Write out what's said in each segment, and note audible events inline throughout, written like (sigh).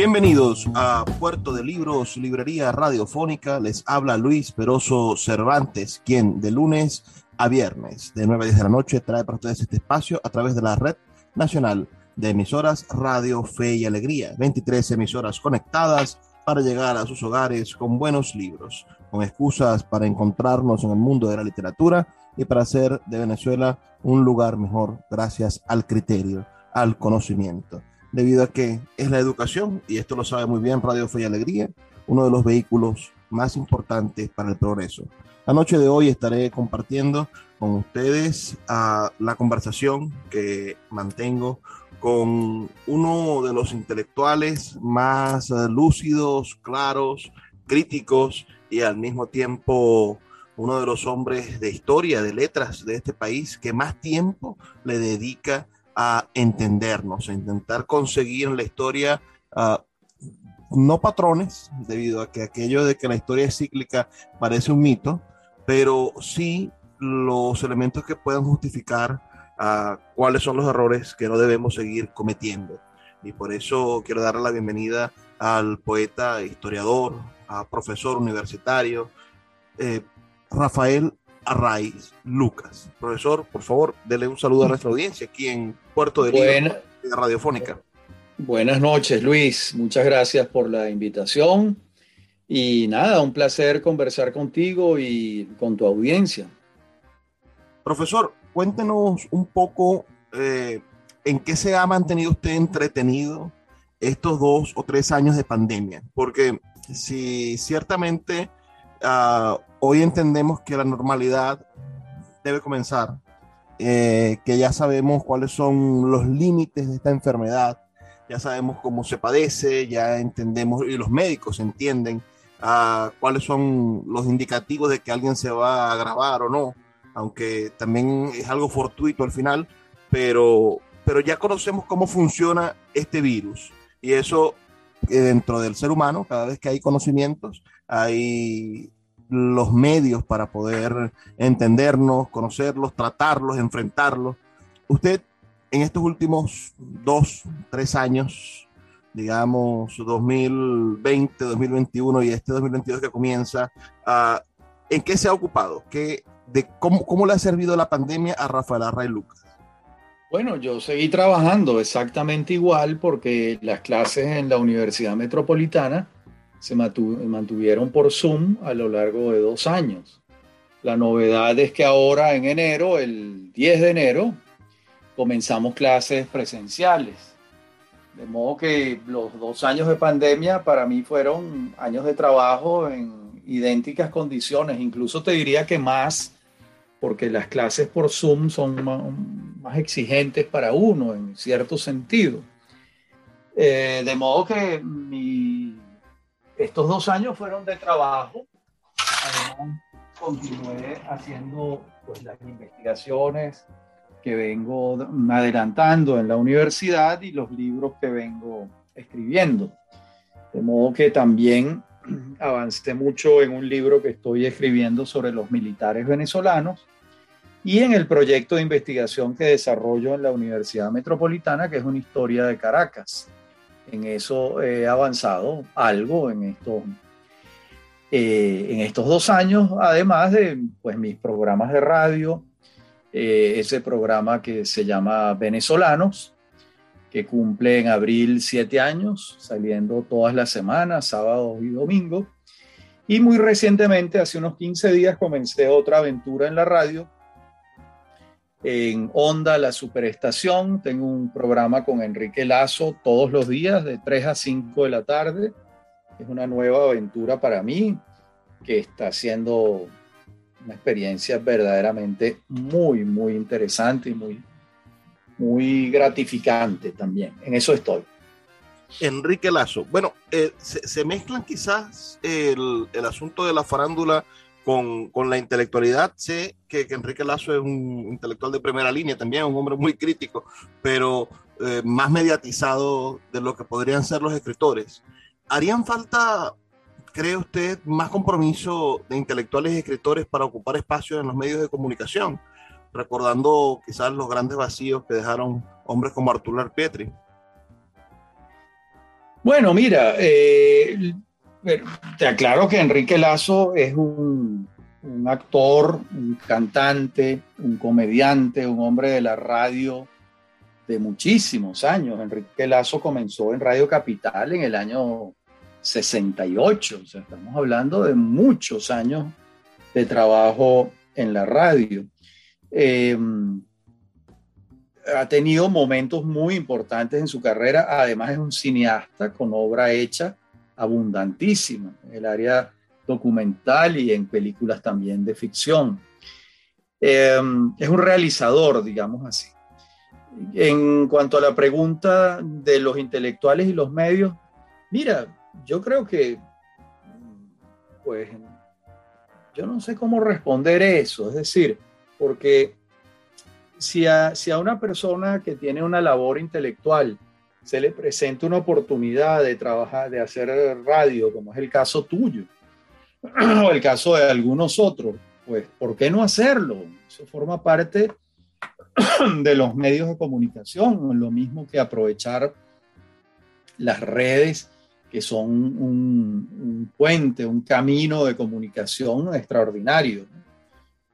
Bienvenidos a Puerto de Libros, Librería Radiofónica. Les habla Luis Peroso Cervantes, quien de lunes a viernes, de 9 a 10 de la noche, trae para ustedes este espacio a través de la red nacional de emisoras Radio Fe y Alegría. 23 emisoras conectadas para llegar a sus hogares con buenos libros, con excusas para encontrarnos en el mundo de la literatura y para hacer de Venezuela un lugar mejor gracias al criterio, al conocimiento debido a que es la educación, y esto lo sabe muy bien Radio Fe y Alegría, uno de los vehículos más importantes para el progreso. La noche de hoy estaré compartiendo con ustedes ah, la conversación que mantengo con uno de los intelectuales más ah, lúcidos, claros, críticos y al mismo tiempo uno de los hombres de historia, de letras de este país que más tiempo le dedica a entendernos, a intentar conseguir en la historia uh, no patrones, debido a que aquello de que la historia es cíclica parece un mito, pero sí los elementos que puedan justificar uh, cuáles son los errores que no debemos seguir cometiendo. Y por eso quiero darle la bienvenida al poeta, historiador, a profesor universitario, eh, Rafael Arraiz Lucas. Profesor, por favor, dele un saludo a nuestra audiencia aquí en Puerto de Buena, Radiofónica. Buenas noches, Luis. Muchas gracias por la invitación. Y nada, un placer conversar contigo y con tu audiencia. Profesor, cuéntenos un poco eh, en qué se ha mantenido usted entretenido estos dos o tres años de pandemia. Porque si ciertamente uh, hoy entendemos que la normalidad debe comenzar, eh, que ya sabemos cuáles son los límites de esta enfermedad, ya sabemos cómo se padece, ya entendemos, y los médicos entienden uh, cuáles son los indicativos de que alguien se va a agravar o no, aunque también es algo fortuito al final, pero, pero ya conocemos cómo funciona este virus. Y eso eh, dentro del ser humano, cada vez que hay conocimientos, hay los medios para poder entendernos, conocerlos, tratarlos, enfrentarlos. Usted en estos últimos dos, tres años, digamos 2020, 2021 y este 2022 que comienza, uh, ¿en qué se ha ocupado? ¿Qué, cómo, ¿Cómo le ha servido la pandemia a Rafael Array Lucas? Bueno, yo seguí trabajando exactamente igual porque las clases en la Universidad Metropolitana se mantuvieron por Zoom a lo largo de dos años. La novedad es que ahora en enero, el 10 de enero, comenzamos clases presenciales. De modo que los dos años de pandemia para mí fueron años de trabajo en idénticas condiciones, incluso te diría que más, porque las clases por Zoom son más, exigentes para uno en cierto sentido. Eh, de modo que mi estos dos años fueron de trabajo. Además, continué haciendo pues, las investigaciones que vengo adelantando en la universidad y los libros que vengo escribiendo. De modo que también (clears throat) avancé mucho en un libro que estoy escribiendo sobre los militares venezolanos y en el proyecto de investigación que desarrollo en la Universidad Metropolitana, que es una historia de Caracas en eso he avanzado algo en estos, eh, en estos dos años, además de pues, mis programas de radio, eh, ese programa que se llama Venezolanos, que cumple en abril siete años, saliendo todas las semanas, sábados y domingos. Y muy recientemente, hace unos 15 días, comencé otra aventura en la radio. En Onda, la Superestación, tengo un programa con Enrique Lazo todos los días de 3 a 5 de la tarde. Es una nueva aventura para mí que está siendo una experiencia verdaderamente muy, muy interesante y muy, muy gratificante también. En eso estoy. Enrique Lazo. Bueno, eh, se, mezclan quizás el, el, asunto de la farándula con, la intelectualidad. Sé que, que, Enrique Lazo es un intelectual de primera línea, también un hombre muy crítico, pero eh, más mediatizado de lo que podrían ser los escritores. ¿Harían falta cree usted más compromiso de intelectuales y escritores para ocupar espacios en los medios de comunicación? Recordando quizás los grandes vacíos que dejaron hombres como Arturo Petri. Bueno, mira, eh, te aclaro que Enrique Lazo es un, actor, un cantante, un comediante, un hombre de la radio de muchísimos años. Enrique Lazo comenzó en Radio Capital en el año 68, o sea, estamos hablando de muchos años de trabajo en la radio. Em, ha tenido momentos muy importantes en su carrera, además es un cineasta con obra hecha abundantísima en el área documental y en películas también de ficción. Em, es un realizador, digamos así. En cuanto a la pregunta de los intelectuales y los medios, mira, yo creo que, pues, yo no sé cómo responder eso, es decir, porque si a, si a una persona que tiene una labor intelectual se le presenta una oportunidad de trabajar, de hacer radio, como es el caso tuyo, (clears throat) o el caso de algunos otros, pues, ¿por qué no hacerlo? Eso forma parte (clears throat) de los medios de comunicación, lo mismo que aprovechar las redes que son un, puente, un camino de comunicación extraordinario.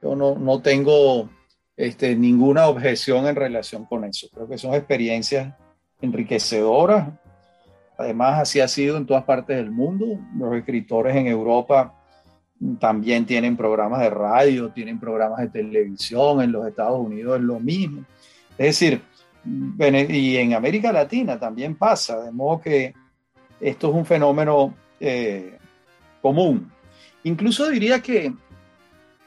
Yo no, no tengo este, ninguna objeción en relación con eso. Creo que son experiencias enriquecedoras. Además, así ha sido en todas partes del mundo. Los escritores en Europa también tienen programas de radio, tienen programas de televisión, en los Estados Unidos es lo mismo. Es decir, y en América Latina también pasa, de modo que esto es un fenómeno eh, común. Incluso diría que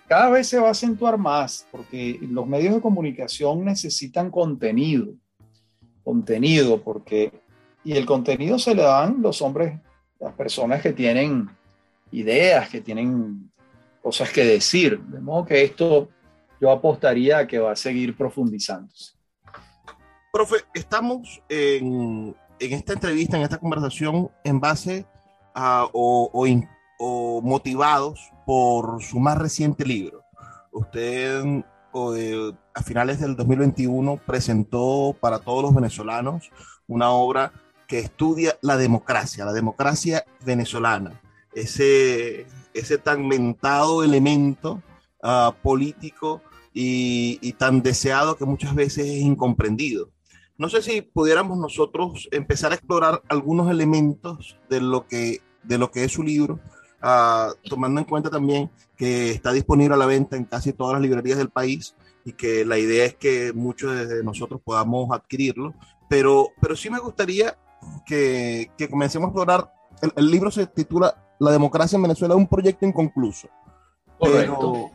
cada vez se va a acentuar más porque los medios de comunicación necesitan contenido, contenido, porque, y el contenido se le dan los hombres, las personas que tienen ideas, que tienen cosas que decir. De modo que esto yo apostaría a que va a seguir profundizándose. Profe, estamos en, en esta entrevista, en esta conversación, en base a, o, o, motivados por su más reciente libro. Usted eh, a finales del 2021 presentó para todos los venezolanos una obra que estudia la democracia, la democracia venezolana, ese, ese tan mentado elemento uh, político y, y tan deseado que muchas veces es incomprendido. No sé si pudiéramos nosotros empezar a explorar algunos elementos de lo que, de lo que es su libro, uh, tomando en cuenta también que está disponible a la venta en casi todas las librerías del país y que la idea es que muchos de nosotros podamos adquirirlo, pero, pero sí me gustaría que, que comencemos a explorar. El, el, libro se titula La democracia en Venezuela, un proyecto inconcluso. Correcto. Pero,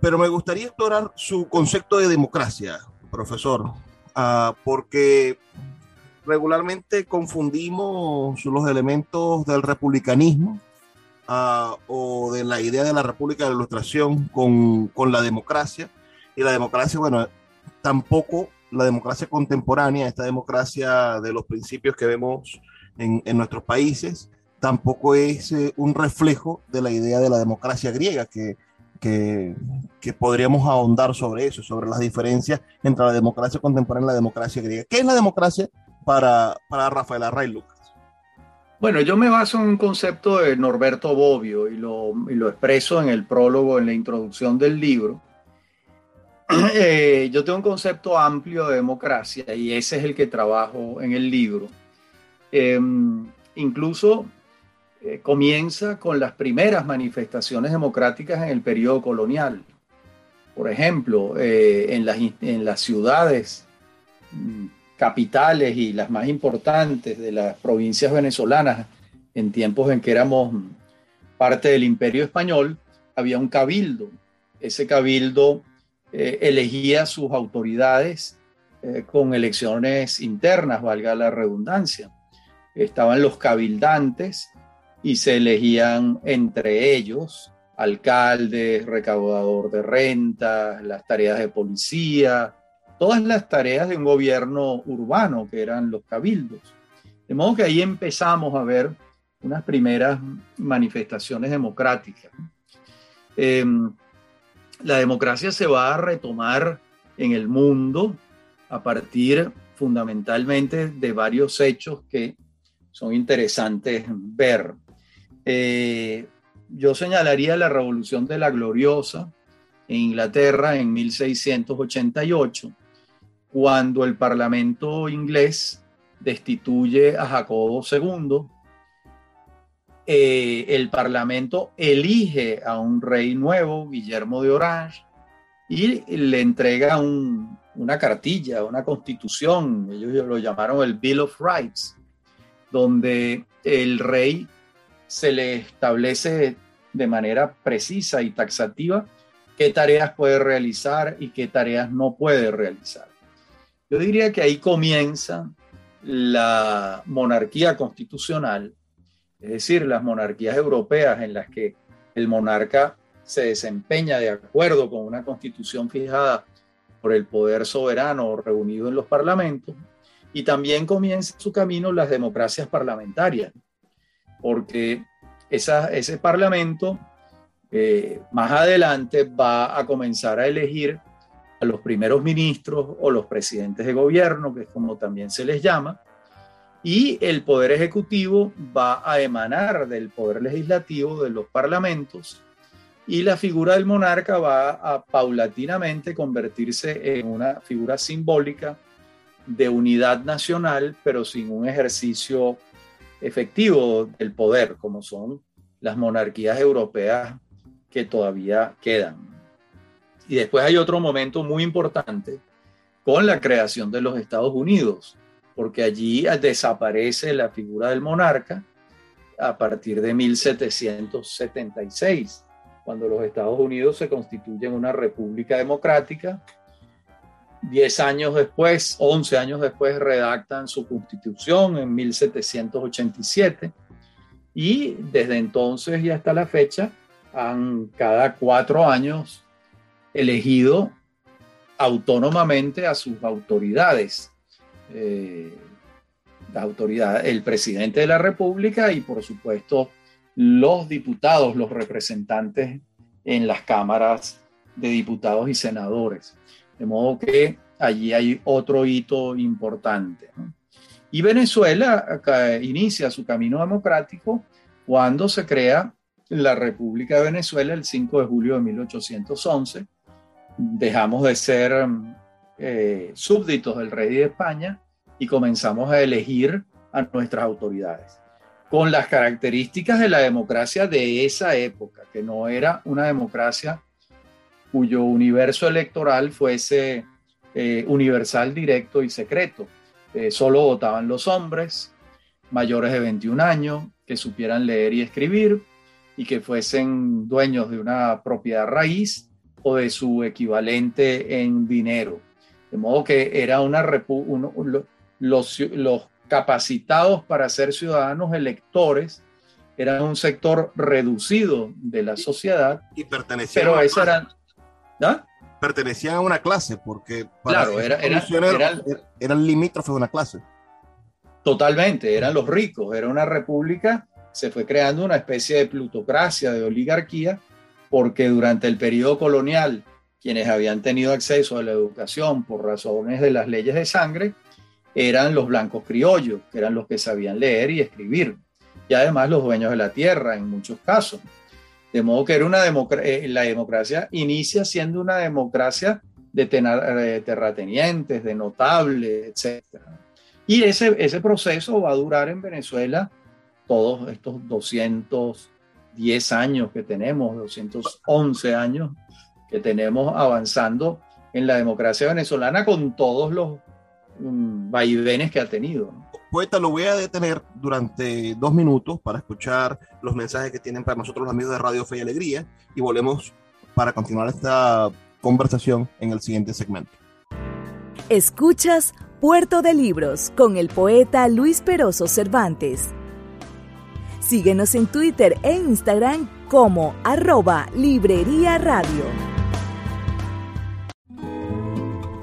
pero me gustaría explorar su concepto de democracia, profesor. Uh, porque regularmente confundimos los elementos del republicanismo uh, o de la idea de la República de la Ilustración con, con, la democracia. Y la democracia, bueno, tampoco la democracia contemporánea, esta democracia de los principios que vemos en, en nuestros países, tampoco es eh, un reflejo de la idea de la democracia griega, que que, podríamos ahondar sobre eso, sobre las diferencias entre la democracia contemporánea y la democracia griega. ¿Qué es la democracia para, para Rafael Array Lucas? Bueno, yo me baso en un concepto de Norberto Bobbio y lo, y lo expreso en el prólogo, en la introducción del libro. (clears throat) eh, yo tengo un concepto amplio de democracia y ese es el que trabajo en el libro. Em, incluso eh, comienza con las primeras manifestaciones democráticas en el periodo colonial. Por ejemplo, eh, en, las, en las ciudades mm, capitales y las más importantes de las provincias venezolanas, en tiempos en que éramos parte del imperio español, había un cabildo. Ese cabildo eh, elegía sus autoridades con elecciones internas, valga la redundancia. Estaban los cabildantes, y se elegían entre ellos alcaldes, recaudador de rentas, las tareas de policía, todas las tareas de un gobierno urbano que eran los cabildos. De modo que ahí empezamos a ver unas primeras manifestaciones democráticas. Em, la democracia se va a retomar en el mundo a partir fundamentalmente de varios hechos que son interesantes ver. Eh, yo señalaría la Revolución de la Gloriosa en Inglaterra en 1688, cuando el Parlamento inglés destituye a Jacobo II. Eh, el Parlamento elige a un rey nuevo, Guillermo de Orange, y le entrega una cartilla, una constitución, ellos lo llamaron el Bill of Rights, donde el rey se le establece de manera precisa y taxativa qué tareas puede realizar y qué tareas no puede realizar. Yo diría que ahí comienza la monarquía constitucional, es decir, las monarquías europeas en las que el monarca se desempeña de acuerdo con una constitución fijada por el poder soberano reunido en los parlamentos, y también comienza su camino las democracias parlamentarias, porque ese Parlamento eh, más adelante va a comenzar a elegir a los primeros ministros o los presidentes de gobierno, que es como también se les llama, y el poder ejecutivo va a emanar del poder legislativo de los parlamentos y la figura del monarca va a paulatinamente convertirse en una figura simbólica de unidad nacional, pero sin un ejercicio efectivo del poder, como son las monarquías europeas que todavía quedan. Y después hay otro momento muy importante con la creación de los Estados Unidos, porque allí desaparece la figura del monarca a partir de 1776, cuando los Estados Unidos se constituyen una república democrática Diez años después, once años después, redactan su constitución en 1787 y desde entonces y hasta la fecha han cada cuatro años elegido autónomamente a sus autoridades. Eh, la autoridad, el presidente de la República y por supuesto los diputados, los representantes en las cámaras de diputados y senadores. De modo que allí hay otro hito importante. Y Venezuela inicia su camino democrático cuando se crea la República de Venezuela el 5 de julio de 1811. Dejamos de ser eh, súbditos del rey de España y comenzamos a elegir a nuestras autoridades con las características de la democracia de esa época, que no era una democracia cuyo universo electoral fuese eh, universal, directo y secreto. Eh, solo votaban los hombres mayores de 21 años, que supieran leer y escribir y que fuesen dueños de una propiedad raíz o de su equivalente en dinero. De modo que era una los, los capacitados para ser ciudadanos electores eran un sector reducido de la sociedad. Y pertenecían pero eso eran, Pertenecían a una clase, porque claro, era, eran limítrofes de una clase. Totalmente, eran los ricos, era una república, se fue creando una especie de plutocracia, de oligarquía, porque durante el periodo colonial, quienes habían tenido acceso a la educación por razones de las leyes de sangre, eran los blancos criollos, que eran los que sabían leer y escribir, y además los dueños de la tierra en muchos casos. De modo que era una eh, la democracia inicia siendo una democracia de eh, terratenientes, de notables, etc. Y ese, ese proceso va a durar en Venezuela todos estos 210 años que tenemos, 211 años que tenemos avanzando en la democracia venezolana con todos los um, vaivenes que ha tenido. Poeta, lo voy a detener durante dos minutos para escuchar los mensajes que tienen para nosotros los amigos de Radio Fe y Alegría y volvemos para continuar esta conversación en el siguiente segmento. Escuchas Puerto de Libros con el poeta Luis Peroso Cervantes. Síguenos en Twitter e Instagram como arroba Librería Radio.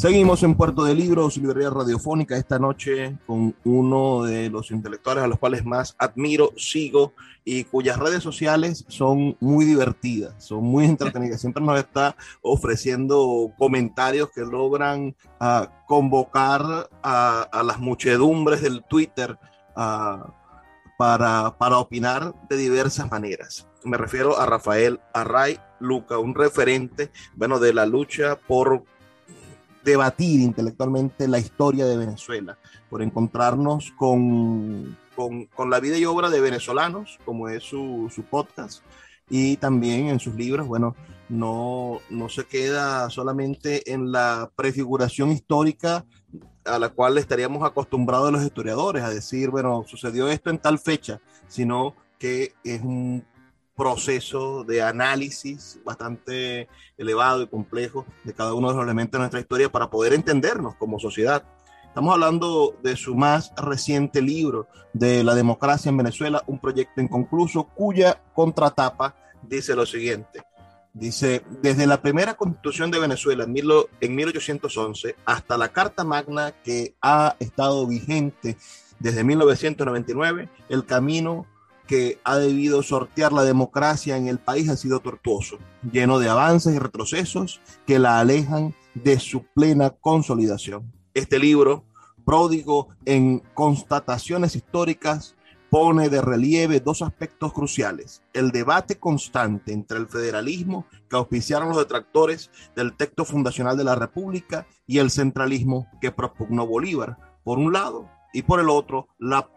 Seguimos en Puerto de Libros, librería radiofónica, esta noche con uno de los intelectuales a los cuales más admiro, sigo y cuyas redes sociales son muy divertidas, son muy entretenidas. (laughs) Siempre nos está ofreciendo comentarios que logran uh, convocar a, a, las muchedumbres del Twitter uh, para, para opinar de diversas maneras. Me refiero a Rafael Array Luca, un referente, bueno, de la lucha por debatir intelectualmente la historia de Venezuela, por encontrarnos con, con, con la vida y obra de venezolanos, como es su, su, podcast, y también en sus libros, bueno, no, no se queda solamente en la prefiguración histórica a la cual estaríamos acostumbrados los historiadores a decir, bueno, sucedió esto en tal fecha, sino que es un proceso de análisis bastante elevado y complejo de cada uno de los elementos de nuestra historia para poder entendernos como sociedad. Estamos hablando de su más reciente libro, de la democracia en Venezuela, un proyecto inconcluso cuya contratapa dice lo siguiente. Dice, desde la primera constitución de Venezuela en, mil, en 1811 hasta la Carta Magna que ha estado vigente desde 1999, el camino que ha debido sortear la democracia en el país ha sido tortuoso, lleno de avances y retrocesos que la alejan de su plena consolidación. Este libro, pródigo en constataciones históricas, pone de relieve dos aspectos cruciales. El debate constante entre el federalismo que auspiciaron los detractores del texto fundacional de la República y el centralismo que propugnó Bolívar, por un lado, y por el otro, la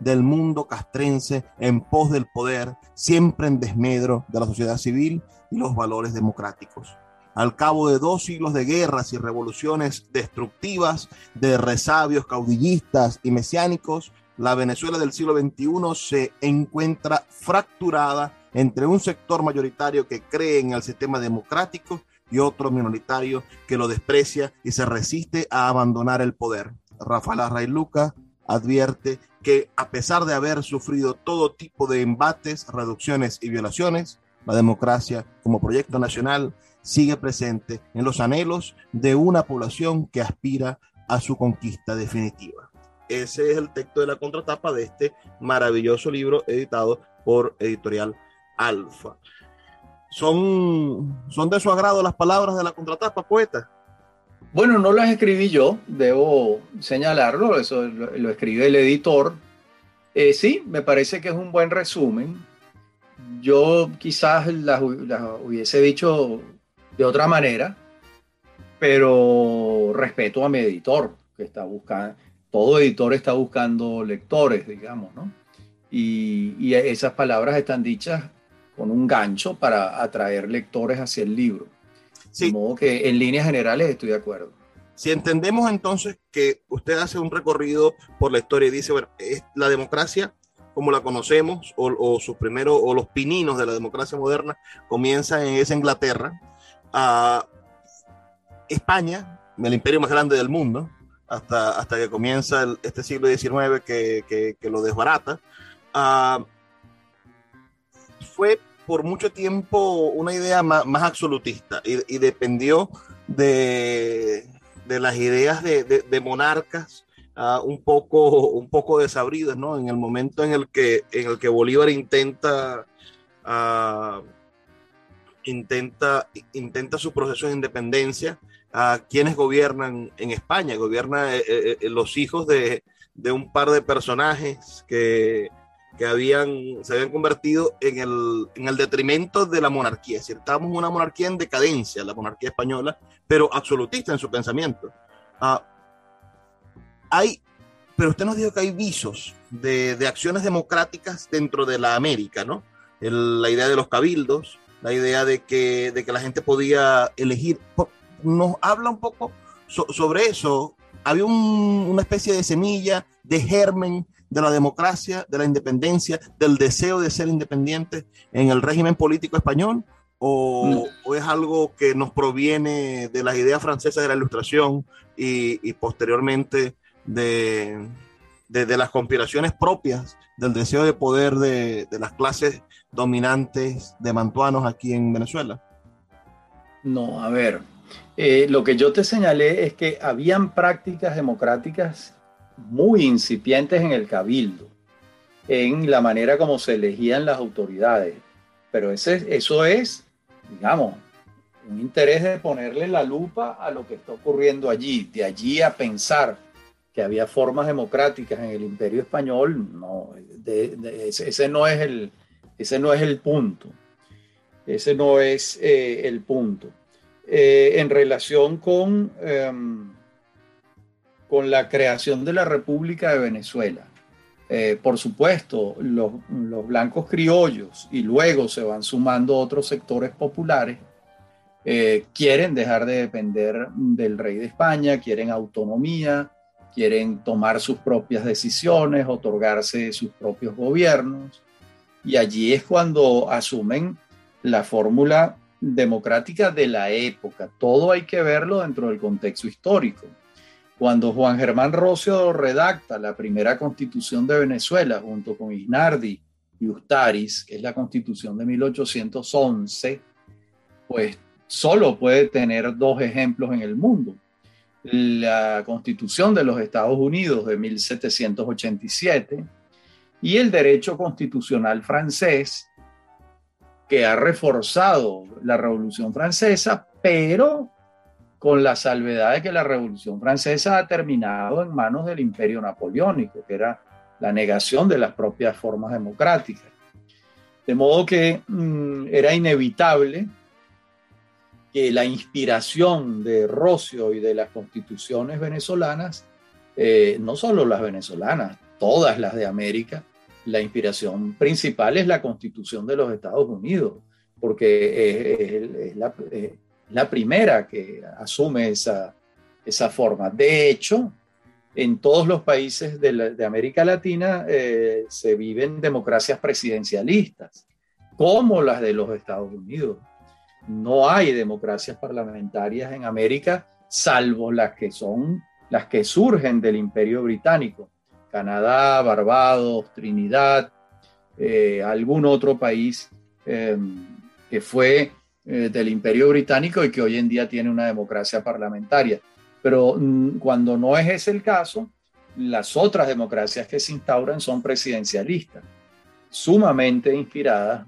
del mundo castrense en pos del poder, siempre en desmedro de la sociedad civil y los valores democráticos. Al cabo de dos siglos de guerras y revoluciones destructivas, de resabios caudillistas y mesiánicos, la Venezuela del siglo XXI se encuentra fracturada entre un sector mayoritario que cree en el sistema democrático y otro minoritario que lo desprecia y se resiste a abandonar el poder. Rafael Arrailuca, advierte que a pesar de haber sufrido todo tipo de embates, reducciones y violaciones, la democracia como proyecto nacional sigue presente en los anhelos de una población que aspira a su conquista definitiva. Ese es el texto de la contratapa de este maravilloso libro editado por Editorial Alfa. ¿Son, son de su agrado las palabras de la contratapa, poeta? Bueno, no las escribí yo, debo señalarlo, eso lo, escribe el editor. Eh, sí, me parece que es un buen resumen. Yo quizás las, hubiese dicho de otra manera, pero respeto a mi editor, que está buscando, todo editor está buscando lectores, digamos, ¿no? Y esas palabras están dichas con un gancho para atraer lectores hacia el libro. Sí. De modo que en líneas generales estoy de acuerdo. Si entendemos entonces que usted hace un recorrido por la historia y dice, bueno, es la democracia como la conocemos, o, o sus primeros, o los pininos de la democracia moderna, comienzan en esa Inglaterra, a España, el imperio más grande del mundo, hasta, hasta que comienza el, este siglo XIX que, que, que lo desbarata, uh, fue por mucho tiempo una idea más, absolutista y, dependió de, de las ideas de, monarcas uh, un, poco, un poco desabridas, ¿no? En el momento en el que, en el que Bolívar intenta uh, intenta, intenta su proceso de independencia. a quienes gobiernan en España? Gobiernan eh, eh, eh, los hijos de, de, un par de personajes que, que habían, se habían convertido en el, en el detrimento de la monarquía. Es decir, estábamos una monarquía en decadencia, la monarquía española, pero absolutista en su pensamiento. Ah, hay, pero usted nos dijo que hay visos de, de acciones democráticas dentro de la América, ¿no? El, la idea de los cabildos, la idea de que, de que la gente podía elegir. Nos habla un poco so, sobre eso. Había un, una especie de semilla, de germen de la democracia, de la independencia, del deseo de ser independiente en el régimen político español? ¿O, o es algo que nos proviene de las ideas francesas de la ilustración y, y posteriormente de, de, de, las conspiraciones propias del deseo de poder de, de las clases dominantes de mantuanos aquí en Venezuela? No, a ver, eh, lo que yo te señalé es que habían prácticas democráticas muy incipientes en el cabildo, en la manera como se elegían las autoridades. Pero ese, eso es, digamos, un interés de ponerle la lupa a lo que está ocurriendo allí, de allí a pensar que había formas democráticas en el imperio español, no, ese, no es el, ese no es el punto. Ese no es eh, el punto. Eh, en relación con, eh, con la creación de la República de Venezuela. Eh, por supuesto, los, blancos criollos y luego se van sumando otros sectores populares, eh, quieren dejar de depender del rey de España, quieren autonomía, quieren tomar sus propias decisiones, otorgarse sus propios gobiernos. Y allí es cuando asumen la fórmula democrática de la época. Todo hay que verlo dentro del contexto histórico. Cuando Juan Germán Rocio redacta la primera constitución de Venezuela junto con Isnardi y Ustaris, que es la constitución de 1811, pues solo puede tener dos ejemplos en el mundo. La constitución de los Estados Unidos de 1787 y el derecho constitucional francés, que ha reforzado la Revolución Francesa, pero con la salvedad de que la Revolución Francesa ha terminado en manos del imperio napoleónico, que era la negación de las propias formas democráticas. De modo que mmm, era inevitable que la inspiración de Rocio y de las constituciones venezolanas, eh, no solo las venezolanas, todas las de América, la inspiración principal es la constitución de los Estados Unidos, porque es, es, la, es la, primera que asume esa, esa, forma. De hecho, en todos los países de, América Latina eh, se viven democracias presidencialistas, como las de los Estados Unidos. No hay democracias parlamentarias en América, salvo las que son las que surgen del Imperio Británico Canadá, Barbados, Trinidad, eh, algún otro país eh, que fue eh, del Imperio Británico y que hoy en día tiene una democracia parlamentaria. Pero mm, cuando no es ese el caso, las otras democracias que se instauran son presidencialistas, sumamente inspiradas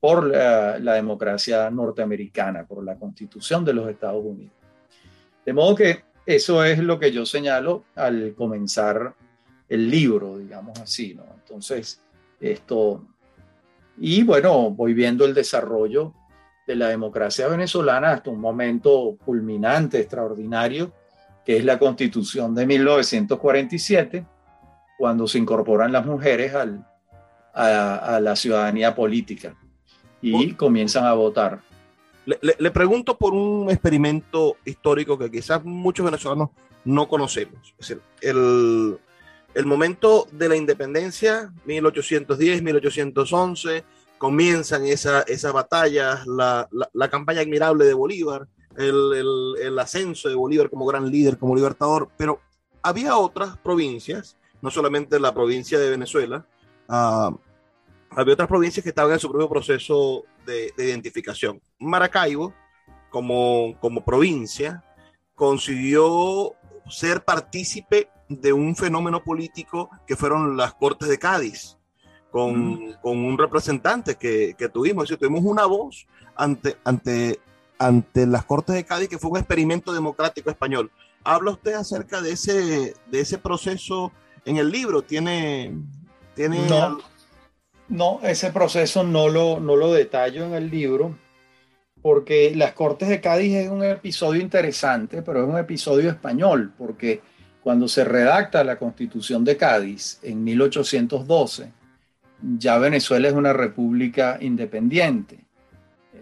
por la, la democracia norteamericana, por la constitución de los Estados Unidos. De modo que eso es lo que yo señalo al comenzar el libro, digamos así, ¿no? Entonces, esto, y bueno, voy viendo el desarrollo de la democracia venezolana hasta un momento culminante, extraordinario, que es la constitución de 1947, cuando se incorporan las mujeres al, a, a, la ciudadanía política y comienzan a votar. Le, le, le, pregunto por un experimento histórico que quizás muchos venezolanos no conocemos. Es decir, el, el momento de la independencia, 1810, 1811, comienzan esa, esas batallas, la, la, campaña admirable de Bolívar, el, el, ascenso de Bolívar como gran líder, como libertador, pero había otras provincias, no solamente la provincia de Venezuela, uh, había otras provincias que estaban en su propio proceso de, de identificación. Maracaibo, como, como provincia, consiguió ser partícipe de un fenómeno político que fueron las Cortes de Cádiz, con, mm. con un representante que, que, tuvimos, es decir, tuvimos una voz ante, ante, ante las Cortes de Cádiz, que fue un experimento democrático español. ¿Habla usted acerca de ese, de ese proceso en el libro? ¿Tiene, tiene no, no, ese proceso no lo, no lo detallo en el libro, porque las Cortes de Cádiz es un episodio interesante, pero es un episodio español, porque cuando se redacta la Constitución de Cádiz en 1812, ya Venezuela es una república independiente.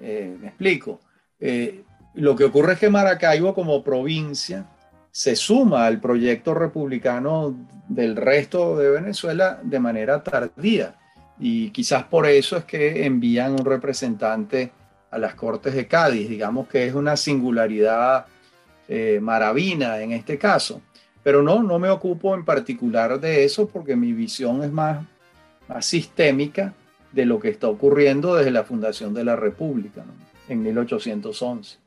Eh, me explico. Eh, lo que ocurre es que Maracaibo como provincia se suma al proyecto republicano del resto de Venezuela de manera tardía. Y quizás por eso es que envían un representante a las Cortes de Cádiz. Digamos que es una singularidad eh, maravina en este caso. Pero no, no me ocupo en particular de eso porque mi visión es más más sistémica de lo que está ocurriendo desde la fundación de la República en 1811.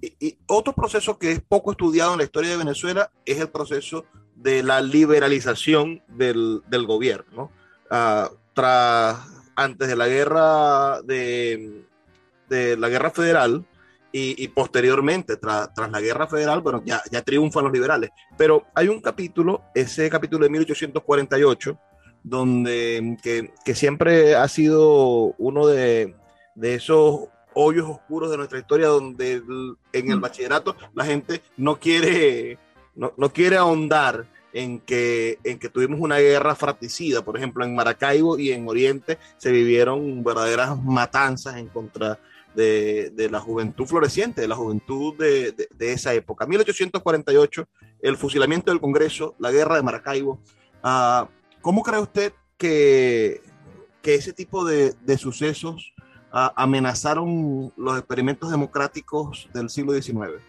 Y, otro proceso que es poco estudiado en la historia de Venezuela es el proceso de la liberalización del, del gobierno. Uh, tras, antes de la guerra de, de la guerra federal y, y posteriormente tras, tras la guerra federal, bueno, ya, ya triunfan los liberales. Pero hay un capítulo, ese capítulo de 1848, donde que, siempre ha sido uno de, esos hoyos oscuros de nuestra historia donde en el mm. bachillerato la gente no quiere, no, quiere ahondar en que, en que tuvimos una guerra fratricida. Por ejemplo, en Maracaibo y en Oriente se vivieron verdaderas matanzas en contra de, la juventud floreciente, de la juventud de, esa época. 1848, el fusilamiento del Congreso, la guerra de Maracaibo. Uh, ¿Cómo cree usted que, que ese tipo de, de sucesos amenazaron los experimentos democráticos del siglo XIX?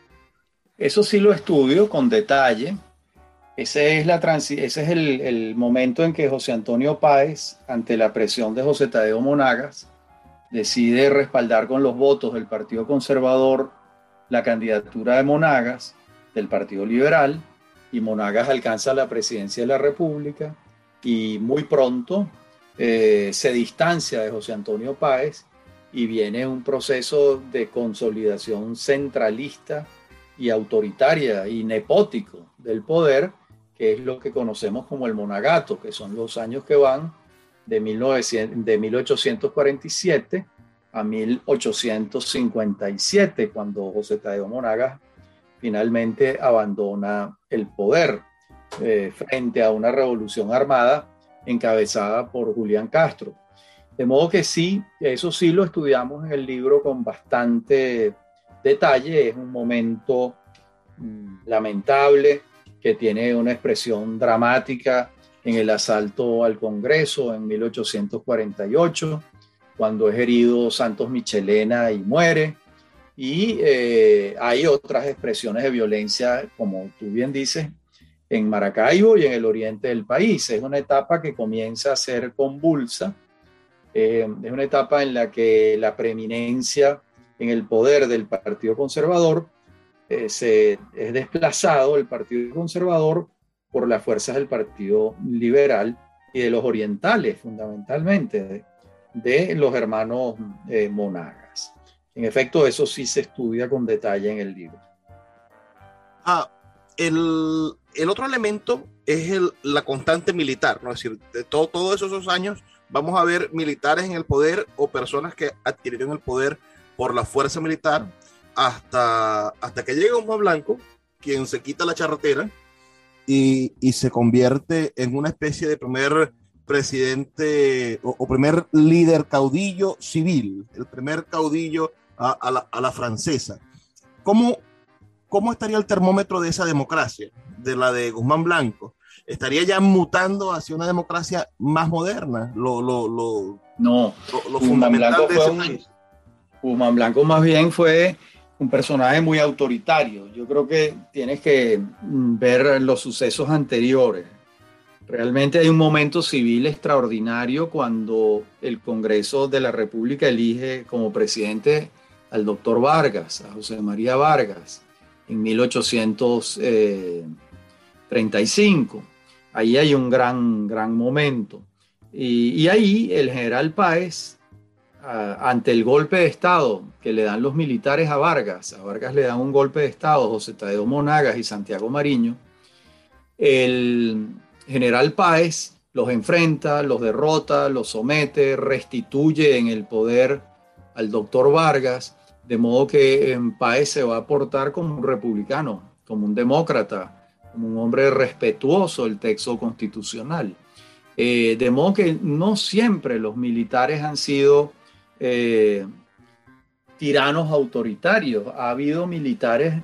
Eso sí lo estudio con detalle. Ese es, la ese es el, el, momento en que José Antonio Páez, ante la presión de José Tadeo Monagas, decide respaldar con los votos del Partido Conservador la candidatura de Monagas, del Partido Liberal, y Monagas alcanza la presidencia de la República y muy pronto eh, se distancia de José Antonio Páez y viene un proceso de consolidación centralista y autoritaria y nepótico del poder, que es lo que conocemos como el monagato, que son los años que van de, 1900, de 1847 a 1857, cuando José Tadeo Monagas finalmente abandona el poder. Eh, frente a una revolución armada encabezada por Julián Castro. De modo que sí, eso sí lo estudiamos en el libro con bastante detalle. Es un momento mm, lamentable que tiene una expresión dramática en el asalto al Congreso en 1848, cuando es herido Santos Michelena y muere. Y eh, hay otras expresiones de violencia, como tú bien dices, en Maracaibo y en el oriente del país. Es una etapa que comienza a ser convulsa. Eh, es una etapa en la que la preeminencia en el poder del Partido Conservador eh, se, es desplazado el Partido Conservador por las fuerzas del Partido Liberal y de los orientales, fundamentalmente, de, los hermanos eh, Monagas. En efecto, eso sí se estudia con detalle en el libro. Ah, el, el otro elemento es el, la constante militar, ¿no? Es decir, de todo, todos esos años vamos a ver militares en el poder o personas que adquirieron el poder por la fuerza militar hasta, hasta que llega un blanco, quien se quita la charretera y, y, se convierte en una especie de primer presidente o, primer líder caudillo civil, el primer caudillo a, a, la, a la, francesa. ¿Cómo, ¿Cómo estaría el termómetro de esa democracia? de la de Guzmán Blanco, estaría ya mutando hacia una democracia más moderna. Lo, lo, lo no, lo, fundamental Blanco de Guzmán Blanco más bien fue un personaje muy autoritario. Yo creo que tienes que ver los sucesos anteriores. Realmente hay un momento civil extraordinario cuando el Congreso de la República elige como presidente al doctor Vargas, a José María Vargas, en 1800. 35. Ahí hay un gran, gran momento. Y, ahí el general Páez ante el golpe de Estado que le dan los militares a Vargas, a Vargas le dan un golpe de Estado, José Tadeo Monagas y Santiago Mariño, el general Páez los enfrenta, los derrota, los somete, restituye en el poder al doctor Vargas, de modo que en Páez se va a portar como un republicano, como un demócrata, como un hombre respetuoso del texto constitucional. Eh, de modo que no siempre los militares han sido eh, tiranos autoritarios. Ha habido militares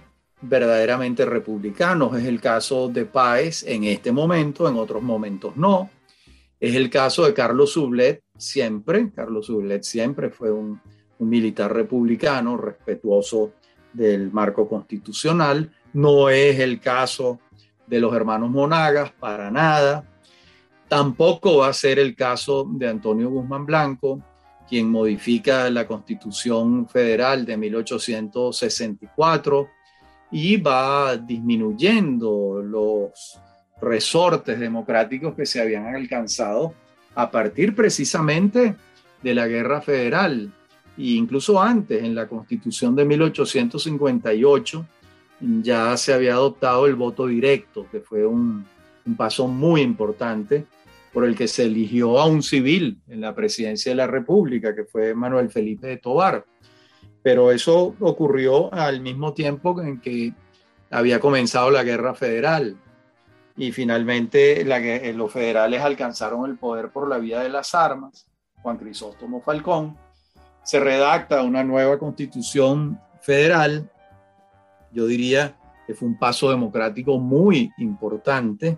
verdaderamente republicanos. Es el caso de Páez en este momento, en otros momentos no. Es el caso de Carlos Sublet, siempre. Carlos Sublet siempre fue un, un militar republicano, respetuoso del marco constitucional. No es el caso de los hermanos Monagas, para nada. Tampoco va a ser el caso de Antonio Guzmán Blanco, quien modifica la Constitución Federal de 1864 y va disminuyendo los resortes democráticos que se habían alcanzado a partir precisamente de la Guerra Federal e incluso antes en la Constitución de 1858 ya se había adoptado el voto directo, que fue un, paso muy importante por el que se eligió a un civil en la presidencia de la República, que fue Manuel Felipe de Tobar. Pero eso ocurrió al mismo tiempo en que había comenzado la guerra federal y finalmente los federales alcanzaron el poder por la vía de las armas, Juan Crisóstomo Falcón. Se redacta una nueva constitución federal, yo diría que fue un paso democrático muy importante,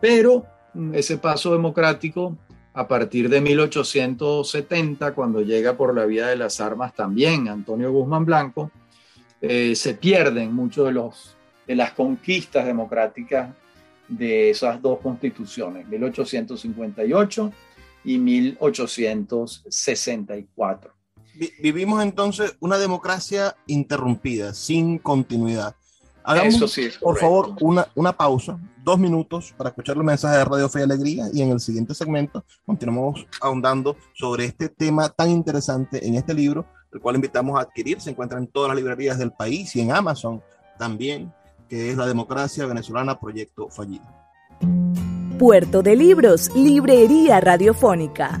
pero ese paso democrático a partir de 1870, cuando llega por la vía de las armas también Antonio Guzmán Blanco, eh, se pierden muchos de, los, de las conquistas democráticas de esas dos constituciones, 1858 y 1864. Vivimos entonces una democracia interrumpida, sin continuidad. Hagamos, Eso sí por favor, una, una pausa, dos minutos para escuchar los mensajes de Radio Fe y Alegría y en el siguiente segmento continuamos ahondando sobre este tema tan interesante en este libro, el cual invitamos a adquirir. Se encuentra en todas las librerías del país y en Amazon también, que es La Democracia Venezolana Proyecto Fallido. Puerto de Libros, Librería Radiofónica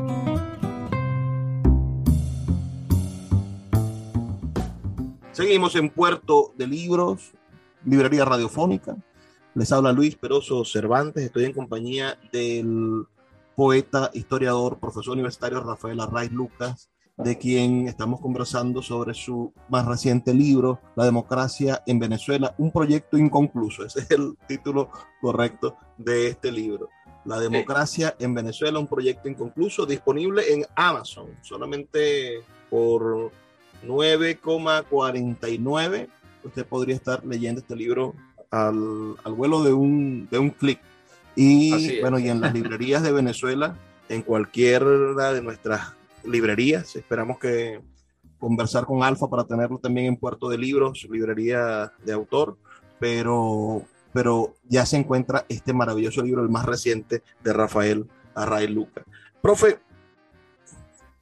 Seguimos en Puerto de Libros, Librería Radiofónica. Les habla Luis Peroso Cervantes. Estoy en compañía del poeta, historiador, profesor universitario Rafael Arraiz Lucas, de quien estamos conversando sobre su más reciente libro, La democracia en Venezuela, un proyecto inconcluso. Ese es el título correcto de este libro. La democracia en Venezuela, un proyecto inconcluso, disponible en Amazon, solamente por 9,49. Usted podría estar leyendo este libro al, al vuelo de un, de un clic. Y bueno, y en las (laughs) librerías de Venezuela, en cualquiera de nuestras librerías, esperamos que conversar con Alfa para tenerlo también en Puerto de Libros, librería de autor, pero, pero ya se encuentra este maravilloso libro, el más reciente de Rafael Arrael Luca. Profe,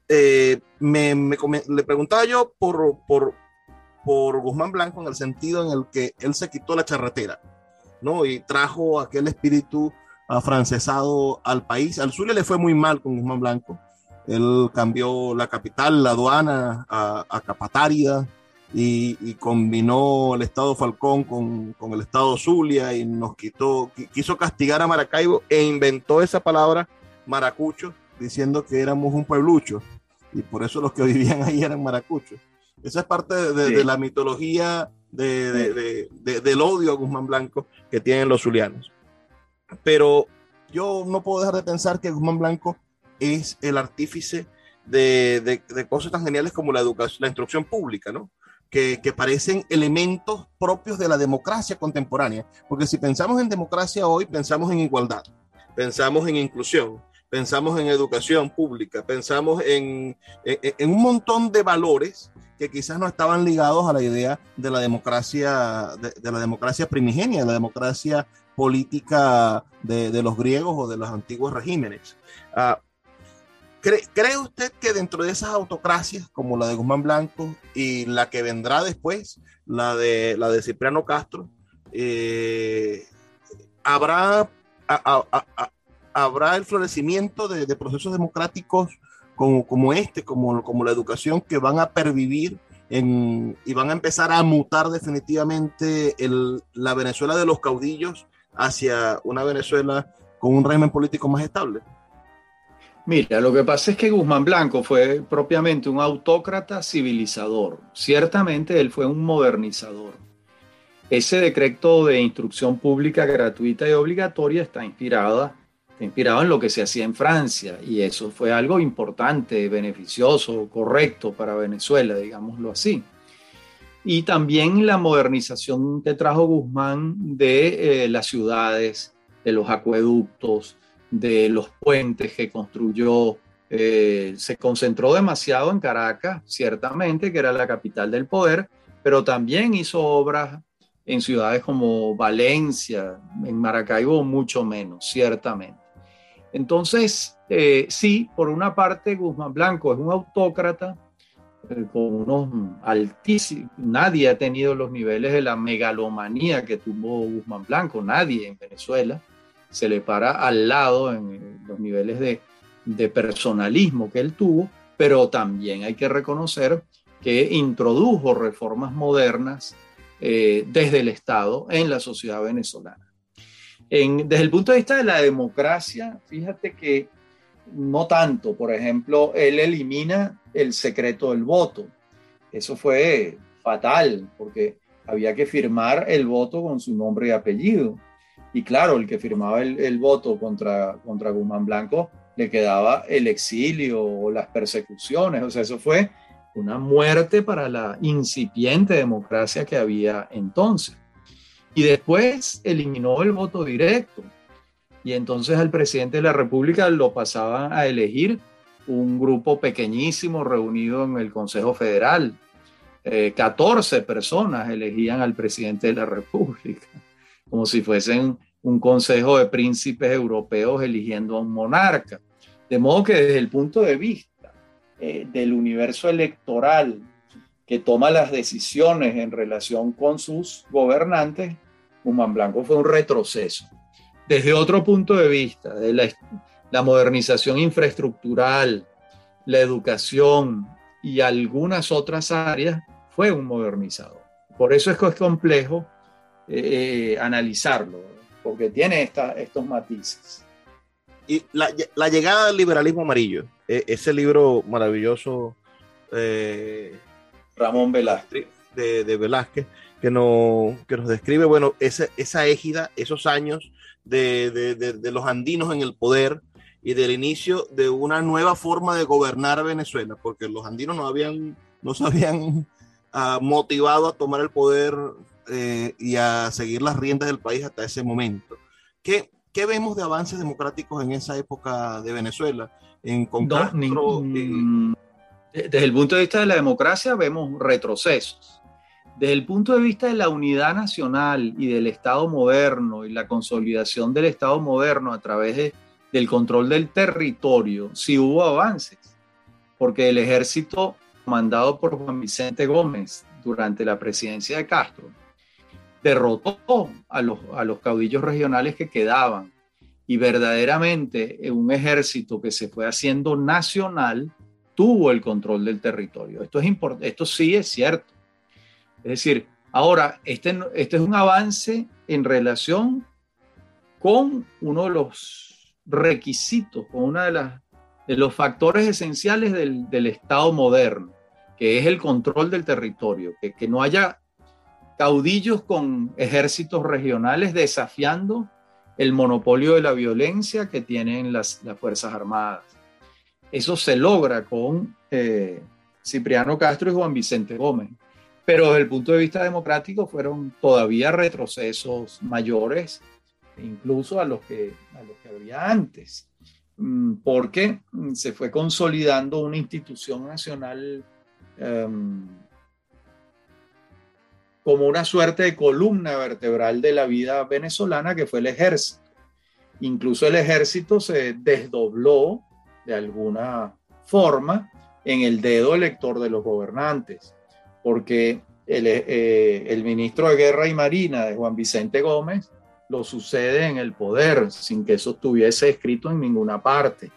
eh, me, le preguntaba yo por, por, por Guzmán Blanco en el sentido en el que él se quitó la charretera, ¿no? Y trajo aquel espíritu afrancesado al país. Al Zulia le fue muy mal con Guzmán Blanco. Él cambió la capital, la aduana, a, a Capatárida y, y, combinó el Estado Falcón con, con, el Estado Zulia y nos quitó, quiso castigar a Maracaibo e inventó esa palabra maracucho diciendo que éramos un pueblucho y por eso los que vivían (laughs) ahí eran maracuchos. Esa es parte de, la mitología de, del odio a Guzmán Blanco que tienen los zulianos. Pero yo no puedo dejar de pensar que Guzmán Blanco es el artífice de, cosas tan geniales como la educación, la instrucción pública, ¿no? que, que, parecen elementos propios de la democracia contemporánea. Porque si pensamos en democracia hoy, pensamos en igualdad, pensamos en inclusión, pensamos en educación pública, pensamos en, en, un montón de valores que quizás no estaban ligados a la idea de la democracia, de, la democracia primigenia, de la democracia política de, de, los griegos o de los antiguos regímenes. Uh, ¿cree, ¿Cree usted que dentro de esas autocracias, como la de Guzmán Blanco y la que vendrá después, la de, la de Cipriano Castro, eh, habrá, habrá el florecimiento de, de procesos democráticos como, como, este, como, como la educación, que van a pervivir en, y van a empezar a mutar definitivamente el, la Venezuela de los caudillos hacia una Venezuela con un régimen político más estable? Mira, lo que pasa es que Guzmán Blanco fue propiamente un autócrata civilizador. Ciertamente él fue un modernizador. Ese decreto de instrucción pública gratuita y obligatoria está inspirada inspirado en lo que se hacía en Francia y eso fue algo importante, beneficioso, correcto para Venezuela, digámoslo así. Y también la modernización que trajo Guzmán de eh, las ciudades, de los acueductos, de los puentes que construyó. Eh, se concentró demasiado en Caracas, ciertamente, que era la capital del poder, pero también hizo obras en ciudades como Valencia, en Maracaibo, mucho menos, ciertamente. Entonces, eh, sí, por una parte, Guzmán Blanco es un autócrata eh, con unos altísimos, nadie ha tenido los niveles de la megalomanía que tuvo Guzmán Blanco, nadie en Venezuela se le para al lado en los niveles de, personalismo que él tuvo, pero también hay que reconocer que introdujo reformas modernas eh, desde el Estado en la sociedad venezolana. En, desde el punto de vista de la democracia, fíjate que no tanto. Por ejemplo, él elimina el secreto del voto. Eso fue fatal porque había que firmar el voto con su nombre y apellido. Y claro, el que firmaba el, el voto contra, contra Guzmán Blanco le quedaba el exilio o las persecuciones. O sea, eso fue una muerte para la incipiente democracia que había entonces. Y después eliminó el voto directo. Y entonces al presidente de la República lo pasaban a elegir un grupo pequeñísimo reunido en el Consejo Federal. Eh, 14 personas elegían al presidente de la República, como si fuesen un consejo de príncipes europeos eligiendo a un monarca. De modo que desde el punto de vista eh, del universo electoral que toma las decisiones en relación con sus gobernantes, Guzmán Blanco fue un retroceso. Desde otro punto de vista, la, modernización infraestructural, la educación y algunas otras áreas, fue un modernizador. Por eso es complejo eh, analizarlo, porque tiene esta, estos matices. Y la, llegada del liberalismo amarillo, e, ese libro maravilloso eh, Ramón Velázquez. De, de, Velázquez, que, no, que nos describe, bueno, esa, esa égida, esos años de, de, de, los andinos en el poder y del inicio de una nueva forma de gobernar Venezuela, porque los andinos no, habían, no se habían uh, motivado a tomar el poder eh, y a seguir las riendas del país hasta ese momento. ¿Qué, ¿Qué vemos de avances democráticos en esa época de Venezuela? En, con no, Castro, ni, eh, desde el punto de vista de la democracia vemos retrocesos. Desde el punto de vista de la unidad nacional y del Estado moderno y la consolidación del Estado moderno a través de, del control del territorio, sí hubo avances, porque el ejército mandado por Juan Vicente Gómez durante la presidencia de Castro derrotó a los, a los caudillos regionales que quedaban y verdaderamente un ejército que se fue haciendo nacional tuvo el control del territorio. Esto, es esto sí es cierto. Es decir, ahora, este, este es un avance en relación con uno de los requisitos, con uno de, las, de los factores esenciales del, del, Estado moderno, que es el control del territorio, que, que no haya caudillos con ejércitos regionales desafiando el monopolio de la violencia que tienen las, las Fuerzas Armadas. Eso se logra con eh, Cipriano Castro y Juan Vicente Gómez. pero desde el punto de vista democrático fueron todavía retrocesos mayores, incluso a los que, a los que había antes, mm, porque mm, se fue consolidando una institución nacional um, como una suerte de columna vertebral de la vida venezolana que fue el ejército. Incluso el ejército se desdobló de alguna forma en el dedo elector de los gobernantes, porque el, eh, el, ministro de Guerra y Marina de Juan Vicente Gómez lo sucede en el poder sin que eso estuviese escrito en ninguna parte.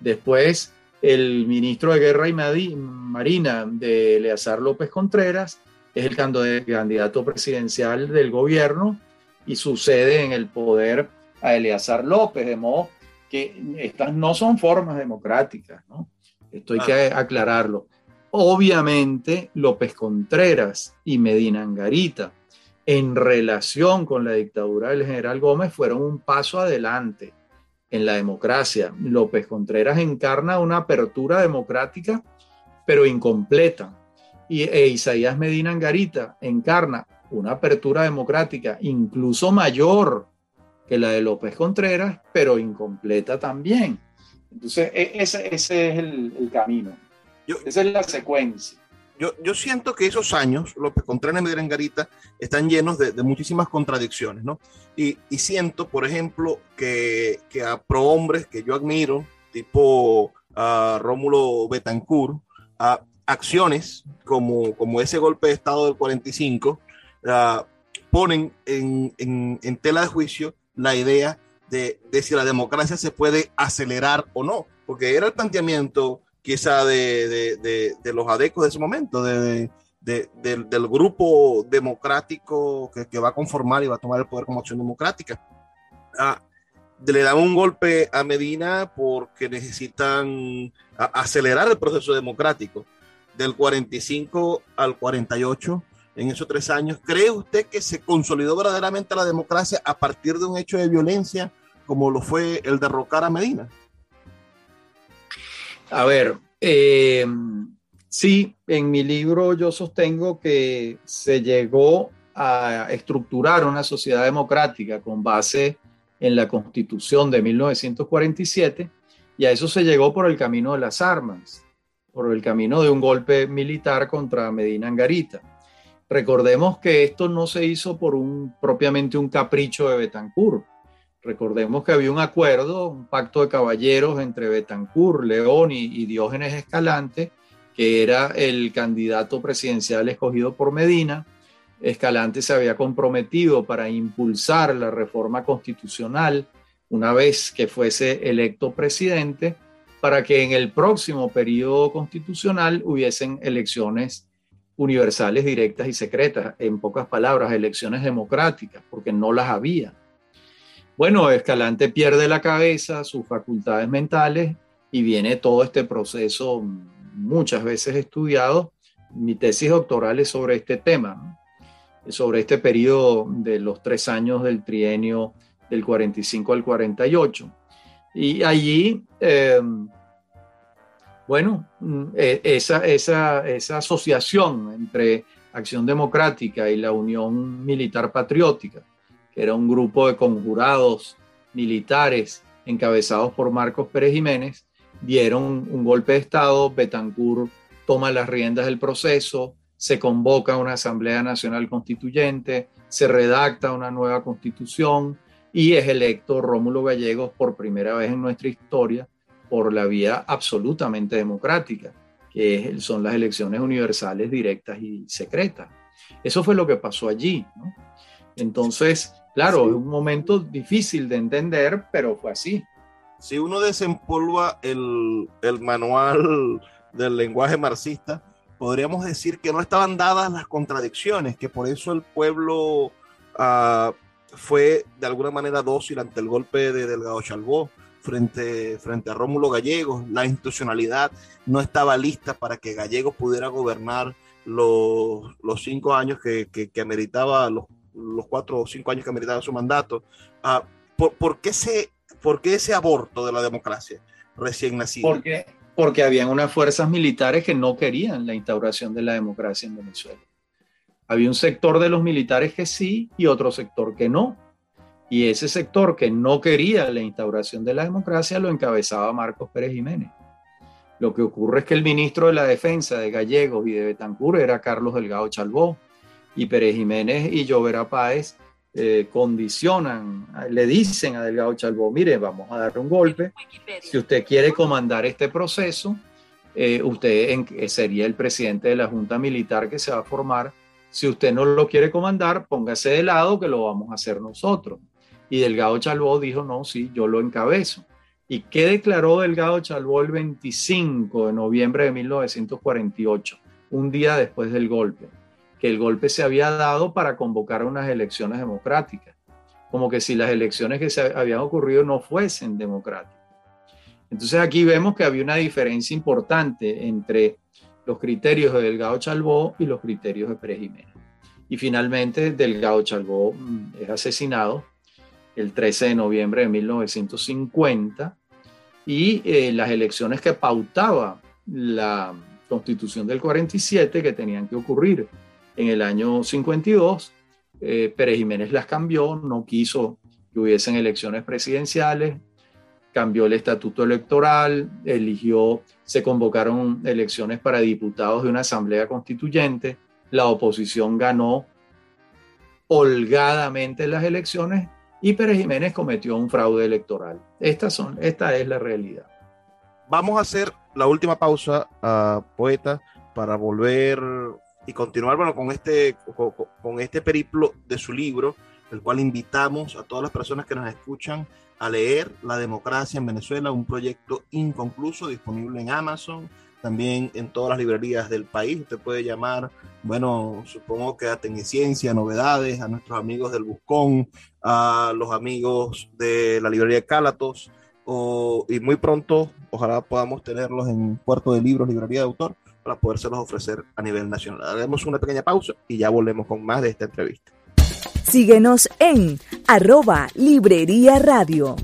Después, el ministro de Guerra y Marina de Eleazar López Contreras es el candidato presidencial del gobierno y sucede en el poder a Eleazar López, de modo que estas no son formas democráticas, ¿no? Esto hay que aclararlo. Obviamente, López Contreras y Medina Angarita, en relación con la dictadura del general Gómez, fueron un paso adelante en la democracia. López Contreras encarna una apertura democrática, pero incompleta y e Isaías Medina Angarita encarna una apertura democrática incluso mayor que la de López Contreras, pero incompleta también. Entonces, e, ese, ese es el, camino. Esa es la secuencia. Yo, yo, siento que esos años, López Contreras y Medina Angarita, están llenos de, muchísimas contradicciones, ¿no? Y, y, siento, por ejemplo, que, que a prohombres que yo admiro, tipo a Rómulo Betancourt, a, acciones como, como ese golpe de Estado del 45 ah, ponen en, en, tela de juicio la idea de, de, si la democracia se puede acelerar o no, porque era el planteamiento quizá de, de, de los adecos de ese momento, del, del, grupo democrático que, que, va a conformar y va a tomar el poder como acción democrática. Ah, le dan un golpe a Medina porque necesitan acelerar el proceso democrático del 45 al 48, en esos tres años, ¿cree usted que se consolidó verdaderamente la democracia a partir de un hecho de violencia como lo fue el derrocar a Medina? A ver, eh, sí, en mi libro yo sostengo que se llegó a estructurar una sociedad democrática con base en la constitución de 1947 y a eso se llegó por el camino de las armas por el camino de un golpe militar contra Medina Angarita. Recordemos que esto no se hizo por un propiamente un capricho de Betancourt. Recordemos que había un acuerdo, un pacto de caballeros entre Betancourt, León y, Diógenes Escalante, que era el candidato presidencial escogido por Medina. Escalante se había comprometido para impulsar la reforma constitucional una vez que fuese electo presidente para que en el próximo periodo constitucional hubiesen elecciones universales, directas y secretas, en pocas palabras, elecciones democráticas, porque no las había. Bueno, Escalante pierde la cabeza, sus facultades mentales y viene todo este proceso muchas veces estudiado. Mi tesis doctoral es sobre este tema, sobre este periodo de los tres años del trienio del 45 al 48. Y allí eh, bueno, mm, e, esa, asociación entre Acción Democrática y la Unión Militar Patriótica, que era un grupo de conjurados militares encabezados por Marcos Pérez Jiménez, dieron un golpe de Estado, Betancourt toma las riendas del proceso, se convoca una Asamblea Nacional Constituyente, se redacta una nueva constitución y es electo Rómulo Gallegos por primera vez en nuestra historia por la vía absolutamente democrática, que son las elecciones universales, directas y secretas. Eso fue lo que pasó allí. Entonces, claro, es un momento difícil de entender, pero fue así. Si uno desempolva el, el manual del lenguaje marxista, podríamos decir que no estaban dadas las contradicciones, que por eso el pueblo uh, fue de alguna manera dócil ante el golpe de Delgado Chalbó, frente, frente a Rómulo Gallegos. La institucionalidad no estaba lista para que Gallegos pudiera gobernar los, los cinco años que, que, ameritaba, los, los, cuatro o cinco años que ameritaba su mandato. Ah, ¿por, por, qué ese, ¿Por qué ese aborto de la democracia recién nacida? Porque, porque habían unas fuerzas militares que no querían la instauración de la democracia en Venezuela. Había un sector de los militares que sí y otro sector que no. Y ese sector que no quería la instauración de la democracia lo encabezaba Marcos Pérez Jiménez. Lo que ocurre es que el ministro de la Defensa de Gallegos y de Betancur era Carlos Delgado Chalbó y Pérez Jiménez y Llovera Páez eh, condicionan, le dicen a Delgado Chalbó, mire, vamos a darle un golpe, si usted quiere comandar este proceso, eh, usted sería el presidente de la Junta Militar que se va a formar, si usted no lo quiere comandar, póngase de lado que lo vamos a hacer nosotros. Y Delgado Chalbó dijo, no, sí, yo lo encabezo. ¿Y qué declaró Delgado Chalbó el 25 de noviembre de 1948, un día después del golpe? Que el golpe se había dado para convocar unas elecciones democráticas, como que si las elecciones que se habían ocurrido no fuesen democráticas. Entonces aquí vemos que había una diferencia importante entre los criterios de Delgado Chalbó y los criterios de Pérez Jiménez. Y finalmente Delgado Chalbó mm, es asesinado el 13 de noviembre de 1950 y eh, las elecciones que pautaba la constitución del 47 que tenían que ocurrir en el año 52, eh, Pérez Jiménez las cambió, no quiso que hubiesen elecciones presidenciales, cambió el estatuto electoral, eligió, se convocaron elecciones para diputados de una asamblea constituyente, la oposición ganó holgadamente las elecciones y Pérez Jiménez cometió un fraude electoral. Esta es la realidad. Vamos a hacer la última pausa, uh, poeta, para volver y continuar bueno, este, con este periplo de su libro, el cual invitamos a todas las personas que nos escuchan a leer La democracia en Venezuela, un proyecto inconcluso disponible en Amazon, también en todas las librerías del país. Usted puede llamar, bueno, supongo que a Tecniciencia, Novedades, a nuestros amigos del Buscón, a los amigos de la librería Cálatos, o, y muy pronto, ojalá podamos tenerlos en Puerto de Libros, Librería de Autor, para podérselos ofrecer a nivel nacional. Haremos una pequeña pausa y ya volvemos con más de esta entrevista. Síguenos en arroba Librería Radio.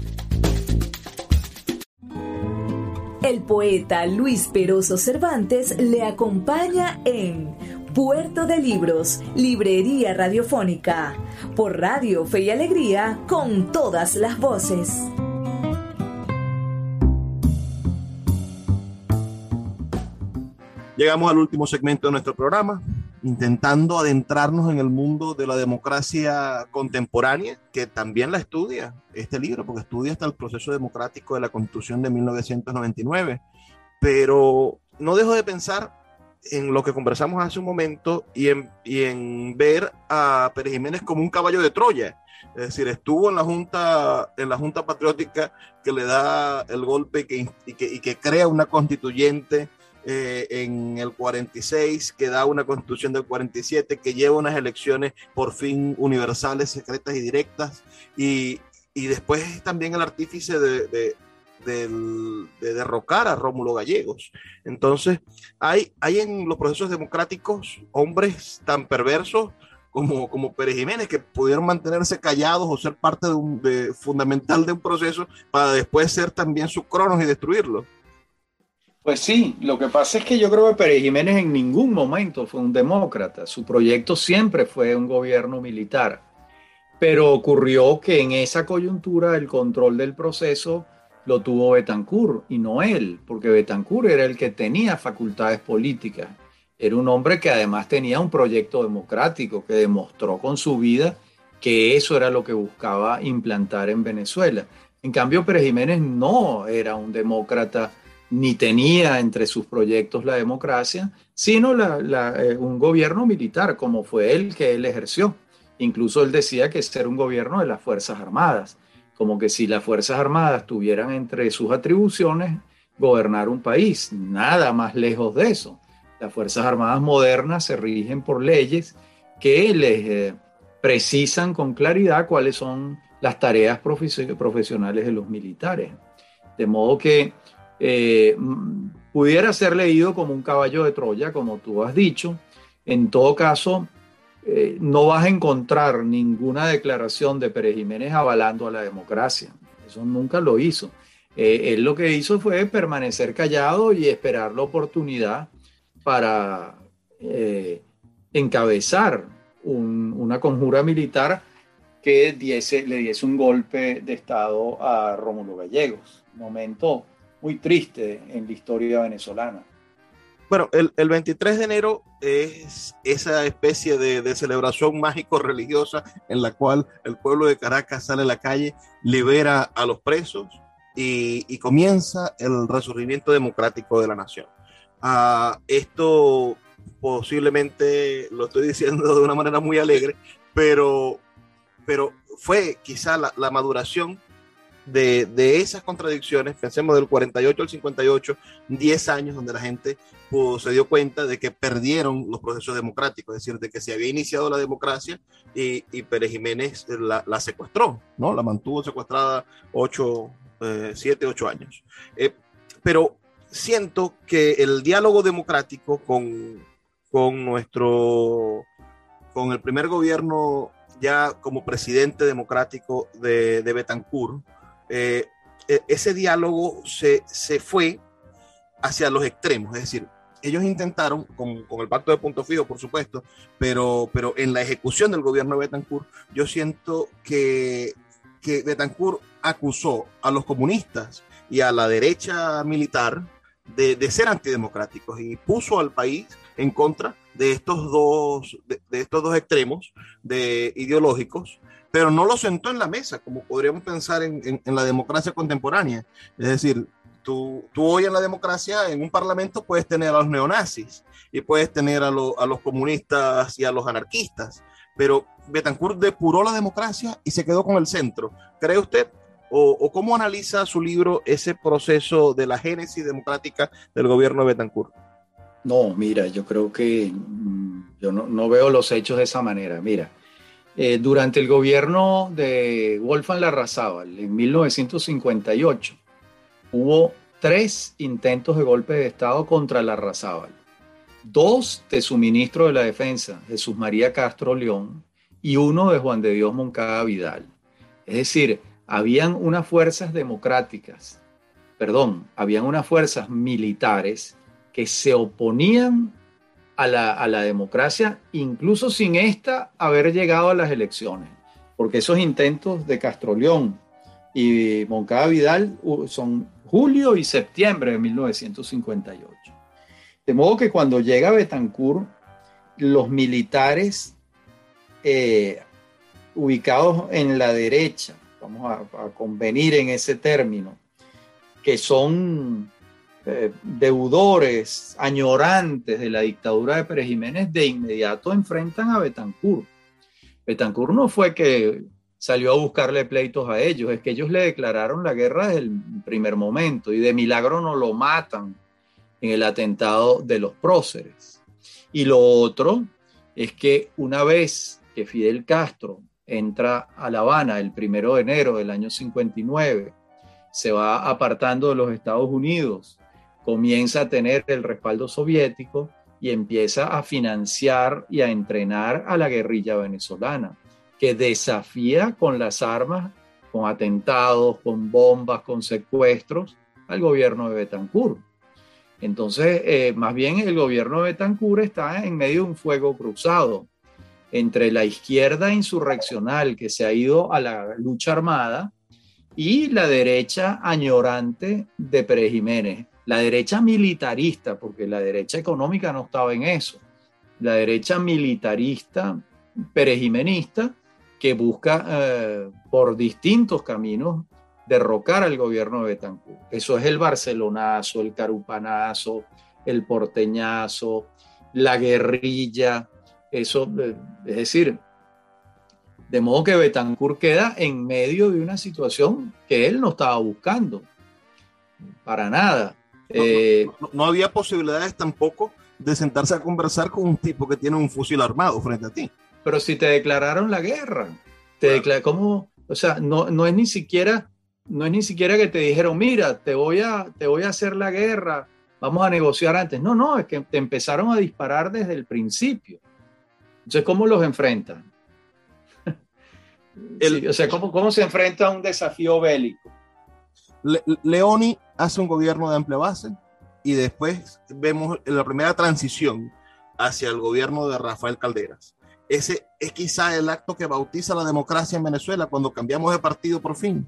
El poeta Luis Peroso Cervantes le acompaña en Puerto de Libros, Librería Radiofónica, por Radio Fe y Alegría, con todas las voces. Llegamos al último segmento de nuestro programa, intentando adentrarnos en el mundo de la democracia contemporánea, que también la estudia este libro, porque estudia hasta el proceso democrático de la Constitución de 1999. Pero no dejo de pensar en lo que conversamos hace un momento y en, y en ver a Pérez Jiménez como un caballo de Troya. Es decir, estuvo en la Junta, en la junta Patriótica que le da el golpe que, y, que, y que crea una constituyente eh, en el 46, que da una constitución del 47, que lleva unas elecciones por fin universales, secretas y directas, y, y después es también el artífice de, de, de, derrocar a Rómulo Gallegos. Entonces, hay, hay en los procesos democráticos hombres tan perversos como, como Pérez Jiménez, que pudieron mantenerse callados o ser parte de un, de, fundamental de un proceso para después ser también sus cronos y destruirlo. Pues sí, lo que pasa es que yo creo que Pérez Jiménez en ningún momento fue un demócrata. Su proyecto siempre fue un gobierno militar. Pero ocurrió que en esa coyuntura el control del proceso lo tuvo Betancourt y no él, porque Betancourt era el que tenía facultades políticas. Era un hombre que además tenía un proyecto democrático que demostró con su vida que eso era lo que buscaba implantar en Venezuela. En cambio, Pérez Jiménez no era un demócrata ni tenía entre sus proyectos la democracia, sino eh, un gobierno militar, como fue el que él ejerció. Incluso él decía que ser un gobierno de las Fuerzas Armadas, como que si las Fuerzas Armadas tuvieran entre sus atribuciones gobernar un país, nada más lejos de eso. Las Fuerzas Armadas modernas se rigen por leyes que les eh, precisan con claridad cuáles son las tareas profesionales de los militares. De modo que eh, pudiera ser leído como un caballo de Troya, como tú has dicho. En todo caso, eh, no vas a encontrar ninguna declaración de Pérez Jiménez avalando a la democracia. Eso nunca lo hizo. Eh, él lo que hizo fue permanecer callado y esperar la oportunidad para encabezar una conjura militar que diese, le diese un golpe de Estado a Rómulo Gallegos. Momento muy triste en la historia venezolana. Bueno, el, el 23 de enero es esa especie de, celebración mágico-religiosa en la cual el pueblo de Caracas sale a la calle, libera a los presos y, comienza el resurgimiento democrático de la nación. Uh, esto posiblemente lo estoy diciendo de una manera muy alegre, pero, pero fue quizá la, la maduración de, de, esas contradicciones, pensemos del 48 al 58, 10 años donde la gente pues, se dio cuenta de que perdieron los procesos democráticos, es decir, de que se había iniciado la democracia y, y Pérez Jiménez la, la, secuestró, ¿no? La mantuvo secuestrada 8, 7, 8 años. Eh, pero siento que el diálogo democrático con, con nuestro, con el primer gobierno ya como presidente democrático de, de Betancourt, eh, e, ese diálogo se, se, fue hacia los extremos, es decir, ellos intentaron, con, con, el pacto de punto fijo, por supuesto, pero, pero en la ejecución del gobierno de Betancourt, yo siento que, que Betancourt acusó a los comunistas y a la derecha militar de, de ser antidemocráticos y puso al país en contra de estos dos, de, estos dos extremos de, ideológicos pero no lo sentó en la mesa, como podríamos pensar en, en, en la democracia contemporánea. Es decir, tú, tú, hoy en la democracia, en un parlamento, puedes tener a los neonazis y puedes tener a, lo, a los comunistas y a los anarquistas, pero Betancourt depuró la democracia y se quedó con el centro. ¿Cree usted? O, o, cómo analiza su libro ese proceso de la génesis democrática del gobierno de Betancourt? No, mira, yo creo que mm, yo no, no veo los hechos de esa manera. Mira, eh, durante el gobierno de Wolfgang Larrazábal en 1958 hubo tres intentos de golpe de Estado contra Larrazábal. Dos de su ministro de la Defensa, Jesús María Castro León, y uno de Juan de Dios Moncada Vidal. Es decir, habían unas fuerzas democráticas, perdón, habían unas fuerzas militares que se oponían a la, democracia, incluso sin esta haber llegado a las elecciones, porque esos intentos de Castroleón y Moncada Vidal son julio y septiembre de 1958. De modo que cuando llega Betancourt, los militares eh, ubicados en la derecha, vamos a, a, convenir en ese término, que son eh, deudores, añorantes de la dictadura de Pérez Jiménez, de inmediato enfrentan a Betancourt. Betancourt no fue que salió a buscarle pleitos a ellos, es que ellos le declararon la guerra desde el primer momento y de milagro no lo matan en el atentado de los próceres. Y lo otro es que una vez que Fidel Castro entra a La Habana el primero de enero del año 59, se va apartando de los Estados Unidos comienza a tener el respaldo soviético y empieza a financiar y a entrenar a la guerrilla venezolana, que desafía con las armas, con atentados, con bombas, con secuestros al gobierno de Betancourt. Entonces, eh, más bien el gobierno de Betancourt está en medio de un fuego cruzado entre la izquierda insurreccional que se ha ido a la lucha armada y la derecha añorante de Pérez Jiménez, la derecha militarista, porque la derecha económica no estaba en eso, la derecha militarista, perejimenista, que busca eh, por distintos caminos derrocar al gobierno de Betancourt. Eso es el barcelonazo, el carupanazo, el porteñazo, la guerrilla, eso, eh, es decir, de modo que Betancourt queda en medio de una situación que él no estaba buscando, para nada. Eh, no, no, había posibilidades tampoco de sentarse a conversar con un tipo que tiene un fusil armado frente a ti. Pero si te declararon la guerra, te claro. declar, ¿cómo? O sea, no, no es ni siquiera no es ni siquiera que te dijeron, mira, te voy a te voy a hacer la guerra, vamos a negociar antes. No, no, es que te empezaron a disparar desde el principio. Entonces, ¿cómo los enfrentan? (laughs) El, sí, o sea, ¿cómo, ¿cómo se enfrenta a un desafío bélico? Le, Leoni hace un gobierno de amplia base y después vemos la primera transición hacia el gobierno de Rafael Calderas. Ese es quizá el acto que bautiza la democracia en Venezuela cuando cambiamos de partido por fin.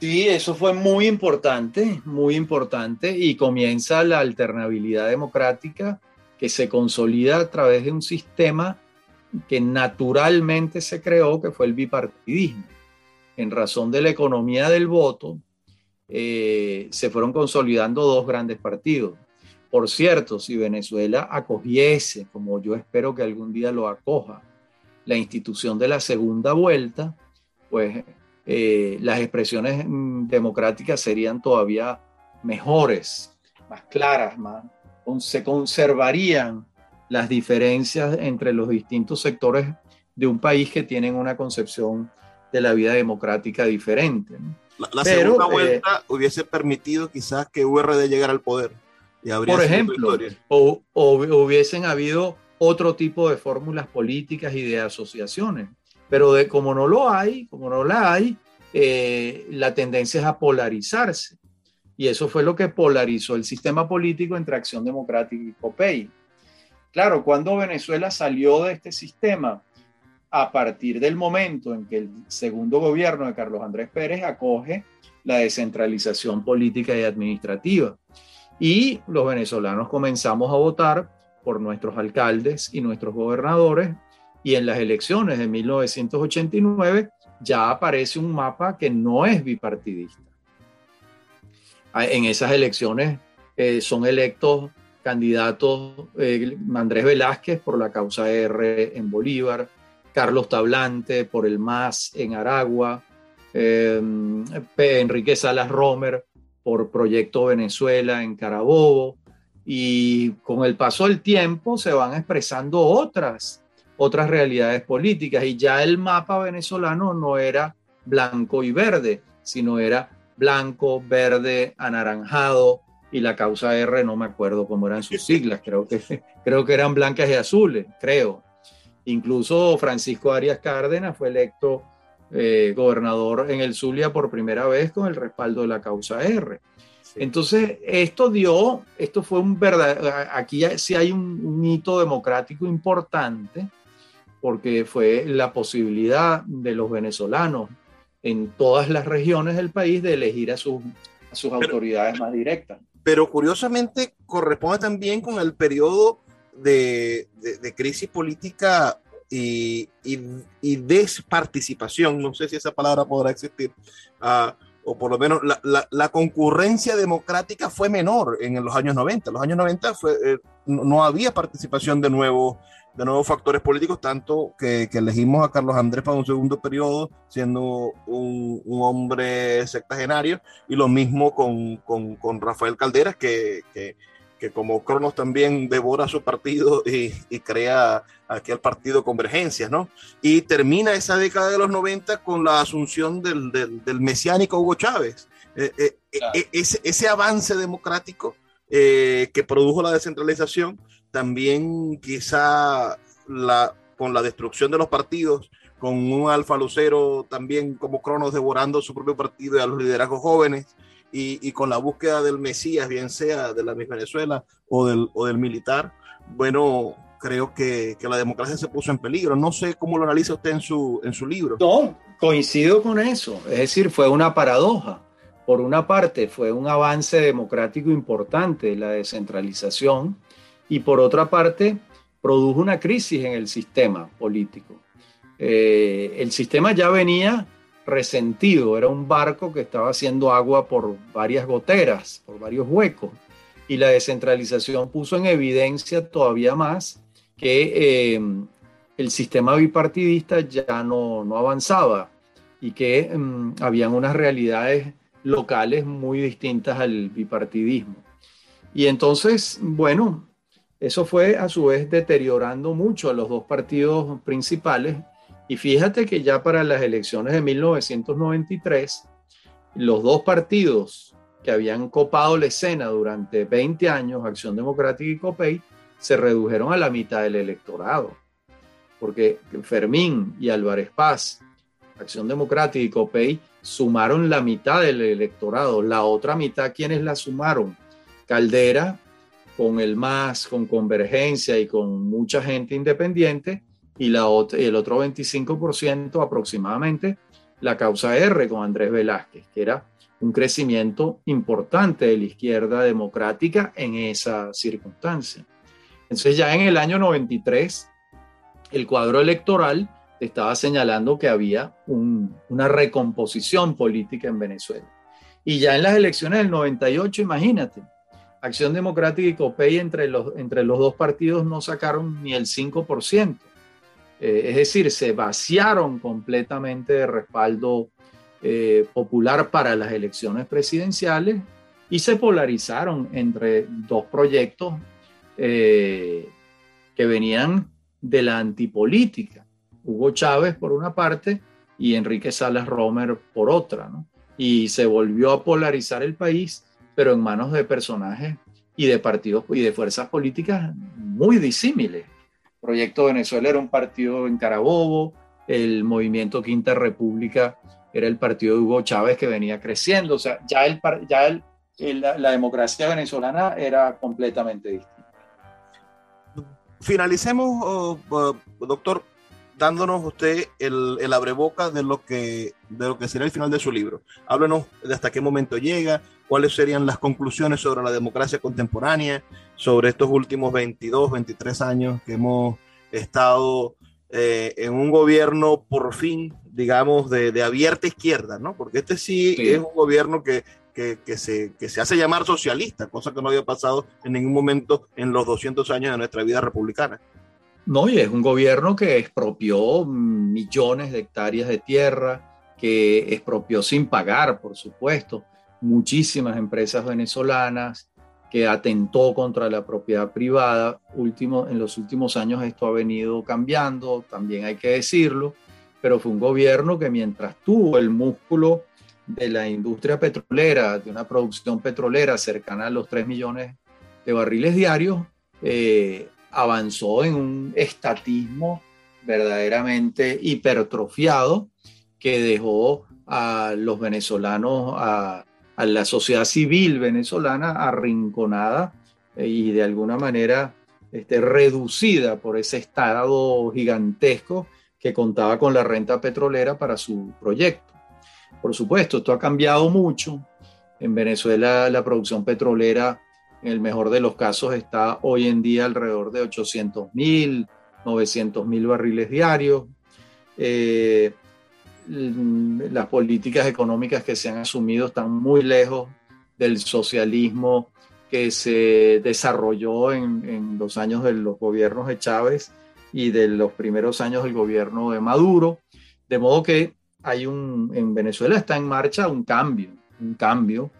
Sí, eso fue muy importante, muy importante, y comienza la alternabilidad democrática que se consolida a través de un sistema que naturalmente se creó, que fue el bipartidismo. En razón de la economía del voto, eh, se fueron consolidando dos grandes partidos. Por cierto, si Venezuela acogiese, como yo espero que algún día lo acoja, la institución de la segunda vuelta, pues eh, las expresiones mm, democráticas serían todavía mejores, más claras, más, se conservarían las diferencias entre los distintos sectores de un país que tienen una concepción de la vida democrática diferente. La, segunda eh, vuelta hubiese permitido quizás que URD llegara al poder. Y por ejemplo, o, hubiesen habido otro tipo de fórmulas políticas y de asociaciones. Pero de, como no lo hay, como no la hay, eh, la tendencia es a polarizarse. Y eso fue lo que polarizó el sistema político entre Acción Democrática y COPEI. Claro, cuando Venezuela salió de este sistema, a partir del momento en que el segundo gobierno de Carlos Andrés Pérez acoge la descentralización política y administrativa. Y los venezolanos comenzamos a votar por nuestros alcaldes y nuestros gobernadores y en las elecciones de 1989 ya aparece un mapa que no es bipartidista. Ah, en esas elecciones eh, son electos candidatos eh, Andrés Velázquez por la causa R en Bolívar, Carlos Tablante por el MAS en Aragua, eh, Enrique Salas Romer por Proyecto Venezuela en Carabobo, y con el paso del tiempo se van expresando otras otras realidades políticas y ya el mapa venezolano no era blanco y verde, sino era blanco, verde, anaranjado y la causa R no me acuerdo cómo eran sus (laughs) siglas, creo que, creo que eran blancas y azules, creo. Incluso Francisco Arias Cárdenas fue electo eh, gobernador en el Zulia por primera vez con el respaldo de la causa R. Entonces, esto dio, esto fue un verdad, aquí sí hay un, un hito democrático importante porque fue la posibilidad de los venezolanos en todas las regiones del país de elegir a, sus, sus autoridades más directas. Pero curiosamente corresponde también con el periodo de, de, crisis política y, y, desparticipación, no sé si esa palabra podrá existir, uh, o por lo menos la, la, la, concurrencia democrática fue menor en los años 90. En los años 90 fue, eh, no, no, había participación de nuevo de nuevos factores políticos, tanto que, elegimos a Carlos Andrés para un segundo periodo, siendo un, hombre sectagenario, y lo mismo con, Rafael Calderas, que, como Cronos también devora su partido y, crea aquí el partido Convergencias, ¿no? Y termina esa década de los 90 con la asunción del, mesiánico Hugo Chávez. Eh, eh, eh, ese, ese avance democrático que produjo la descentralización también quizá la, con la destrucción de los partidos, con un alfa lucero también como Cronos devorando su propio partido y a los liderazgos jóvenes, y, con la búsqueda del Mesías, bien sea de la misma Venezuela o del, o del militar, bueno, creo que, que, la democracia se puso en peligro. No sé cómo lo analiza usted en su, en su libro. No, coincido con eso. Es decir, fue una paradoja. Por una parte, fue un avance democrático importante, la descentralización, y por otra parte produjo una crisis en el sistema político. Eh, el sistema ya venía resentido, era un barco que estaba haciendo agua por varias goteras, por varios huecos, y la descentralización puso en evidencia todavía más que eh, el sistema bipartidista ya no, no avanzaba y que um, habían unas realidades locales muy distintas al bipartidismo. Y entonces, bueno, eso fue a su vez deteriorando mucho a los dos partidos principales. Y fíjate que ya para las elecciones de 1993, los dos partidos que habían copado la escena durante 20 años, Acción Democrática y COPEI, se redujeron a la mitad del electorado. Porque Fermín y Álvarez Paz, Acción Democrática y COPEI, sumaron la mitad del electorado. La otra mitad, ¿quiénes la sumaron? Caldera con el MAS, con Convergencia y con mucha gente independiente, y la, el otro 25% aproximadamente la causa R con Andrés Velázquez, que era un crecimiento importante de la izquierda democrática en esa circunstancia. Entonces ya en el año 93, el cuadro electoral estaba señalando que había una recomposición política en Venezuela. Y ya en las elecciones del 98, imagínate, Acción Democrática y COPEI entre los, entre los dos partidos no sacaron ni el 5%. Eh, es decir, se vaciaron completamente de respaldo eh, popular para las elecciones presidenciales y se polarizaron entre dos proyectos eh, que venían de la antipolítica. Hugo Chávez por una parte y Enrique Salas Romer por otra. Y se volvió a polarizar el país, pero en manos de personajes y de partidos y de fuerzas políticas muy disímiles. Proyecto Venezuela era un partido en Carabobo, el movimiento Quinta República era el partido de Hugo Chávez que venía creciendo, o sea, ya, el, ya el, la, democracia venezolana era completamente distinta. Finalicemos, doctor, dándonos usted el, el abreboca de lo, que, de lo que será el final de su libro. Háblenos de hasta qué momento llega, cuáles serían las conclusiones sobre la democracia contemporánea, sobre estos últimos 22, 23 años que hemos estado eh, en un gobierno por fin, digamos, de, de abierta izquierda, ¿no? Porque este sí, es un gobierno que, que, que, se, que se hace llamar socialista, cosa que no había pasado en ningún momento en los 200 años de nuestra vida republicana. No, y es un gobierno que expropió millones de hectáreas de tierra, que expropió sin pagar, por supuesto, muchísimas empresas venezolanas, que atentó contra la propiedad privada. Último, en los últimos años esto ha venido cambiando, también hay que decirlo, pero fue un gobierno que mientras tuvo el músculo de la industria petrolera, de una producción petrolera cercana a los 3 millones de barriles diarios, eh, avanzó en un estatismo verdaderamente hipertrofiado que dejó a los venezolanos a a la sociedad civil venezolana arrinconada eh, y de alguna manera este, reducida por ese estado gigantesco que contaba con la renta petrolera para su proyecto. Por supuesto, esto ha cambiado mucho. En Venezuela la producción petrolera, en el mejor de los casos, está hoy en día alrededor de 800 mil, 900 mil barriles diarios. Eh, las políticas económicas que se han asumido están muy lejos del socialismo que se desarrolló en, los años de los gobiernos de Chávez y de los primeros años del gobierno de Maduro. De modo que hay un, en Venezuela está en marcha un cambio, un cambio.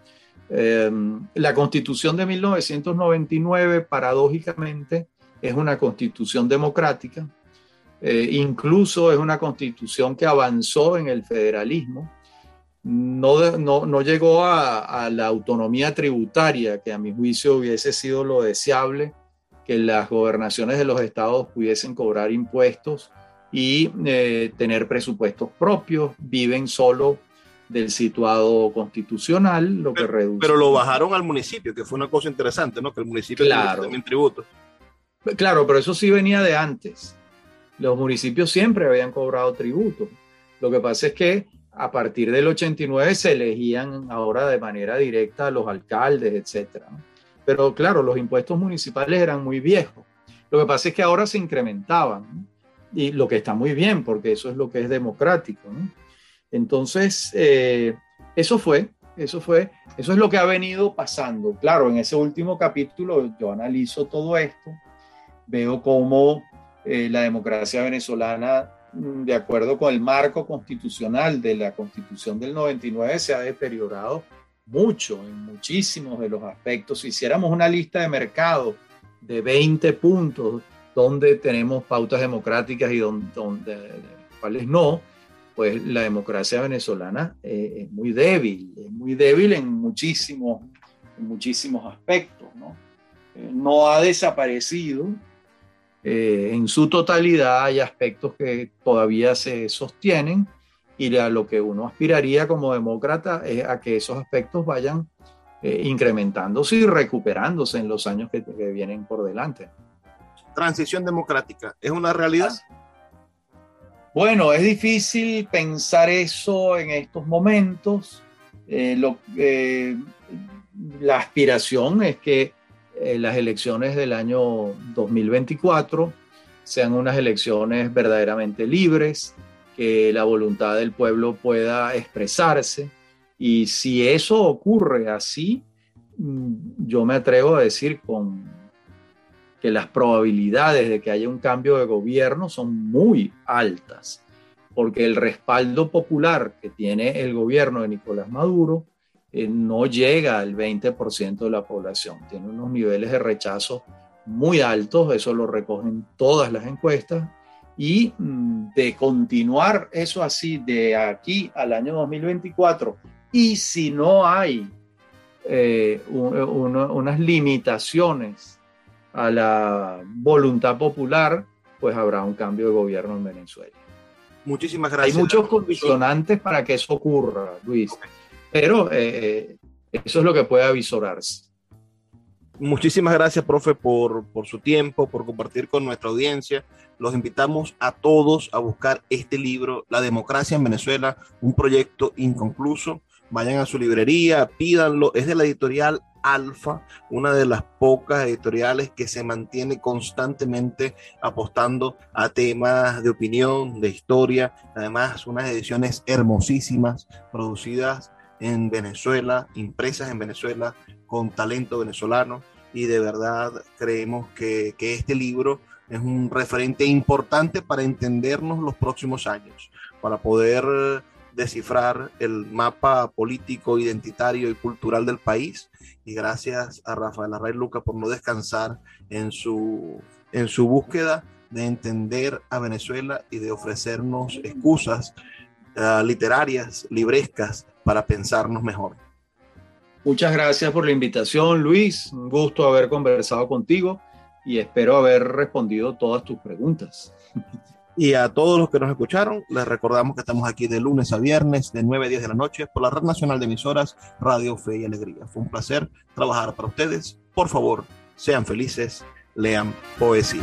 Eh, la constitución de 1999, paradójicamente, es una constitución democrática, eh, incluso es una constitución que avanzó en el federalismo, no, no, no llegó a, a, la autonomía tributaria, que a mi juicio hubiese sido lo deseable, que las gobernaciones de los estados pudiesen cobrar impuestos y eh, tener presupuestos propios, viven solo del situado constitucional, lo pero, que reduce. Pero lo bajaron al municipio, que fue una cosa interesante, ¿no? Que el municipio claro. también tributo. Claro, pero eso sí venía de antes los municipios siempre habían cobrado tributo. Lo que pasa es que a partir del 89 se elegían ahora de manera directa a los alcaldes, etc. Pero claro, los impuestos municipales eran muy viejos. Lo que pasa es que ahora se incrementaban. Y lo que está muy bien, porque eso es lo que es democrático. Entonces, eh, eso fue, eso fue, eso es lo que ha venido pasando. Claro, en ese último capítulo yo analizo todo esto, veo cómo eh, la democracia venezolana, mm, de acuerdo con el marco constitucional de la constitución del 99, se ha deteriorado mucho en muchísimos de los aspectos. Si hiciéramos una lista de mercado de 20 puntos donde tenemos pautas democráticas y donde, cuáles no, pues la democracia venezolana eh, es muy débil, es muy débil en muchísimos, muchísimos aspectos. ¿no? Eh, no ha desaparecido, eh, en su totalidad hay aspectos que todavía se sostienen y a lo que uno aspiraría como demócrata es a que esos aspectos vayan eh, incrementándose y recuperándose en los años que, que, vienen por delante. Transición democrática, ¿es una realidad? Bueno, es difícil pensar eso en estos momentos. Eh, lo, eh, la aspiración es que eh, las elecciones del año 2024 sean unas elecciones verdaderamente libres, que la voluntad del pueblo pueda expresarse. Y si eso ocurre así, mm, yo me atrevo a decir con que las probabilidades de que haya un cambio de gobierno son muy altas, porque el respaldo popular que tiene el gobierno de Nicolás Maduro eh, no llega al 20% de la población. Tiene unos niveles de rechazo muy altos, eso lo recogen todas las encuestas, y mm, de continuar eso así de aquí al año 2024, y si no hay eh, unas limitaciones a la voluntad popular, pues habrá un cambio de gobierno en Venezuela. Muchísimas gracias. Hay muchos condicionantes para que eso ocurra, Luis. Pero eh, eso es lo que puede avisorarse. Muchísimas gracias, profe, por, por su tiempo, por compartir con nuestra audiencia. Los invitamos a todos a buscar este libro, La democracia en Venezuela, un proyecto inconcluso. Vayan a su librería, pídanlo. Es de la editorial Alfa, una de las pocas editoriales que se mantiene constantemente apostando a temas de opinión, de historia. Además, unas ediciones hermosísimas, producidas en Venezuela, impresas en Venezuela, con talento venezolano. Y de verdad creemos que, que este libro es un referente importante para entendernos los próximos años, para poder descifrar el mapa político, identitario y cultural del país. Y gracias a Rafael Array Luca por no descansar en su, en su búsqueda de entender a Venezuela y de ofrecernos excusas uh, literarias, librescas, para pensarnos mejor. Muchas gracias por la invitación, Luis. Un gusto haber conversado contigo y espero haber respondido todas tus preguntas. Y a todos los que nos escucharon, les recordamos que estamos aquí de lunes a viernes, de 9 a 10 de la noche, por la Red Nacional de Emisoras Radio Fe y Alegría. Fue un placer trabajar para ustedes. Por favor, sean felices, lean poesía.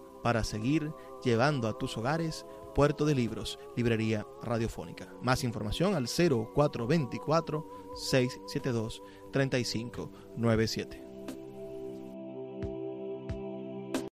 para seguir llevando a tus hogares Puerto de Libros, Librería Radiofónica. Más información al 0424 672 3597.